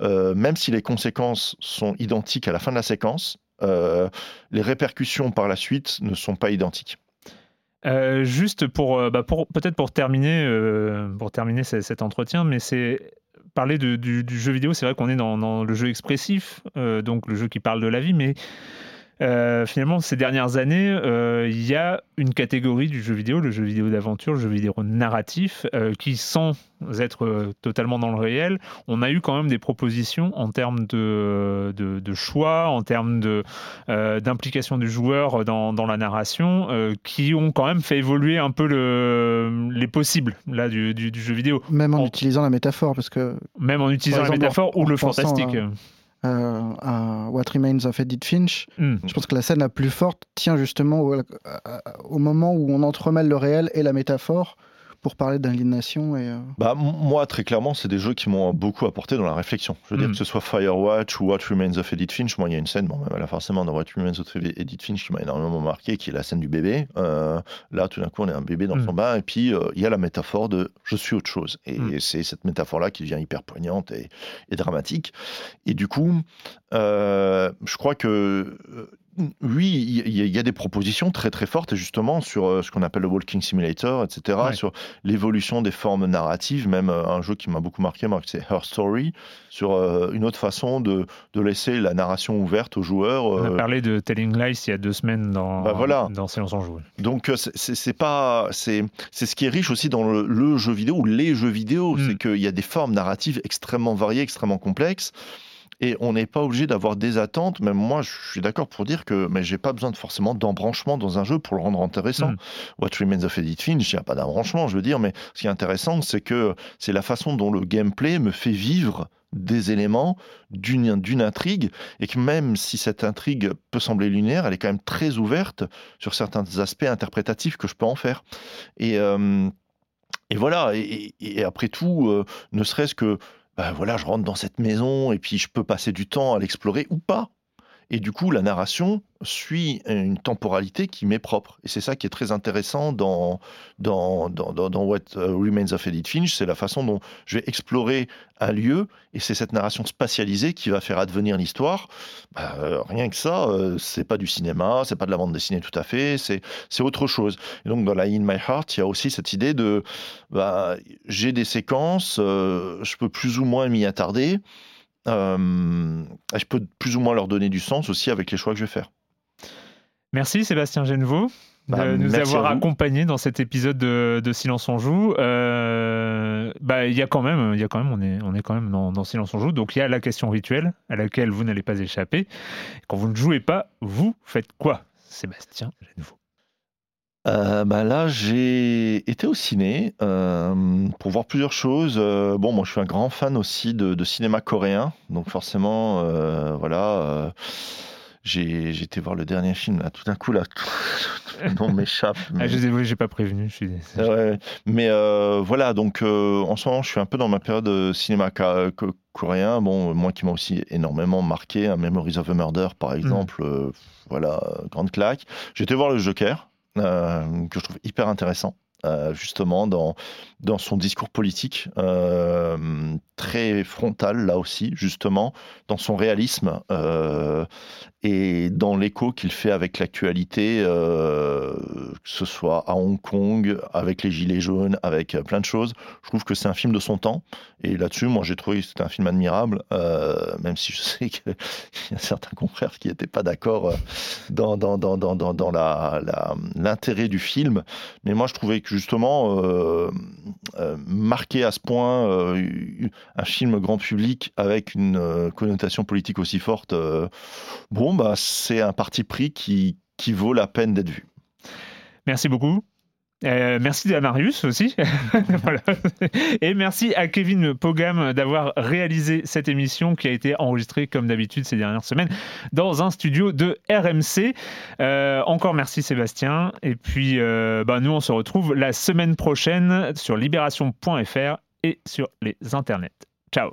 même si les conséquences sont identiques à la fin de la séquence. les répercussions par la suite ne sont pas identiques. Euh, juste pour, euh, bah pour peut-être pour terminer, euh, pour terminer cet entretien, mais c'est parler du, jeu vidéo. C'est vrai qu'on est dans, le jeu expressif, donc le jeu qui parle de la vie, mais euh, finalement, ces dernières années, euh, il y a une catégorie du jeu vidéo, le jeu vidéo d'aventure, le jeu vidéo narratif, euh, qui, sans être totalement dans le réel, on a eu quand même des propositions en termes de, de, choix, en termes d'implication du joueur dans, dans la narration, qui ont quand même fait évoluer un peu le, les possibles là, du, du, jeu vidéo. Même en, utilisant la métaphore, parce que... Même en utilisant la métaphore ou le fantastique. Euh, à What Remains of Edith Finch. Hmm. Je pense que la scène la plus forte tient justement au, au, moment où on entremêle le réel et la métaphore pour parler d'indignation et euh, bah, Moi, très clairement, c'est des jeux qui m'ont beaucoup apporté dans la réflexion. Je veux dire, mm. que ce soit Firewatch ou What Remains of Edith Finch, moi, il y a une scène, bon, là, forcément, dans What Remains of Edith Finch qui m'a énormément marqué, qui est la scène du bébé. Euh, là, tout d'un coup, on est un bébé dans mm. son bain, et puis euh, il y a la métaphore de je suis autre chose. Et mm. c'est cette métaphore-là qui devient hyper poignante et, et, dramatique. Et du coup, je crois que oui, il y, a des propositions très très fortes justement sur euh, ce qu'on appelle le Walking Simulator, etc., sur l'évolution des formes narratives, même euh, un jeu qui m'a beaucoup marqué, c'est Her Story, sur euh, une autre façon de, laisser la narration ouverte aux joueurs. On a parlé de Telling Lies il y a deux semaines dans, bah voilà. dans Silence en Jeu. Donc c'est pas c'est ce qui est riche aussi dans le, jeu vidéo ou les jeux vidéo, mm. c'est qu'il y a des formes narratives extrêmement variées, extrêmement complexes. Et on n'est pas obligé d'avoir des attentes. Même moi, je suis d'accord pour dire que mais j'ai pas besoin de forcément d'embranchement dans un jeu pour le rendre intéressant. Mm. What Remains of Edith Finch, il n'y a pas d'embranchement, je veux dire. Mais ce qui est intéressant, c'est que c'est la façon dont le gameplay me fait vivre des éléments d'une intrigue et que même si cette intrigue peut sembler linéaire, elle est quand même très ouverte sur certains aspects interprétatifs que je peux en faire. Et, euh, et voilà, et, après tout, euh, ne serait-ce que ben voilà, je rentre dans cette maison et puis je peux passer du temps à l'explorer ou pas. Et du coup, la narration suit une temporalité qui m'est propre. Et c'est ça qui est très intéressant dans, dans, dans, dans, What uh, Remains of Edith Finch, c'est la façon dont je vais explorer un lieu, et c'est cette narration spatialisée qui va faire advenir l'histoire. Bah, euh, rien que ça, euh, c'est pas du cinéma, c'est pas de la bande dessinée tout à fait, c'est autre chose. Et donc dans la In My Heart, il y a aussi cette idée de, bah, j'ai des séquences, euh, je peux plus ou moins m'y attarder, euh, je peux plus ou moins leur donner du sens aussi avec les choix que je vais faire. Merci Sébastien Genevaux de bah, nous avoir accompagnés dans cet épisode de, Silence on joue. Euh, bah, il y a quand même, il y a quand même, on est, on est quand même dans, dans, Silence on joue. Donc il y a la question rituelle à laquelle vous n'allez pas échapper. Quand vous ne jouez pas, vous faites quoi, Sébastien Genevaux euh, bah là, j'ai été au ciné euh, pour voir plusieurs choses. Euh, bon, moi, je suis un grand fan aussi de, cinéma coréen, donc forcément, euh, voilà. j'ai été voir le dernier film là. Tout d'un coup là, le nom m'échappe. Mais... Ah, je j'ai pas prévenu. Je suis... ouais, mais voilà, donc en ce moment, je suis un peu dans ma période de cinéma coréen. Bon, moi qui m'a aussi énormément marqué, un Memories of a Murder par hmm. exemple. voilà, grande claque. Été voir le Joker. Euh, que je trouve hyper intéressant. Euh, justement dans, dans son discours politique, euh, très frontal là aussi, justement, dans son réalisme et dans l'écho qu'il fait avec l'actualité, que ce soit à Hong Kong, avec les Gilets jaunes, avec plein de choses. Je trouve que c'est un film de son temps. Et là-dessus, moi, j'ai trouvé que c'était un film admirable, même si je sais qu'il y a certains confrères qui n'étaient pas d'accord dans, l'intérêt du film. Mais moi, je trouvais que justement, euh, euh, marquer à ce point euh, un film grand public avec une connotation politique aussi forte, bah, c'est un parti pris qui, vaut la peine d'être vu. Merci beaucoup. Euh, merci à Marius aussi. Et merci à Kevin Pogam d'avoir réalisé cette émission qui a été enregistrée comme d'habitude ces dernières semaines dans un studio de RMC. Euh, encore merci Sébastien. Et puis euh, bah, nous on se retrouve la semaine prochaine sur libération.fr et sur les internets. Ciao.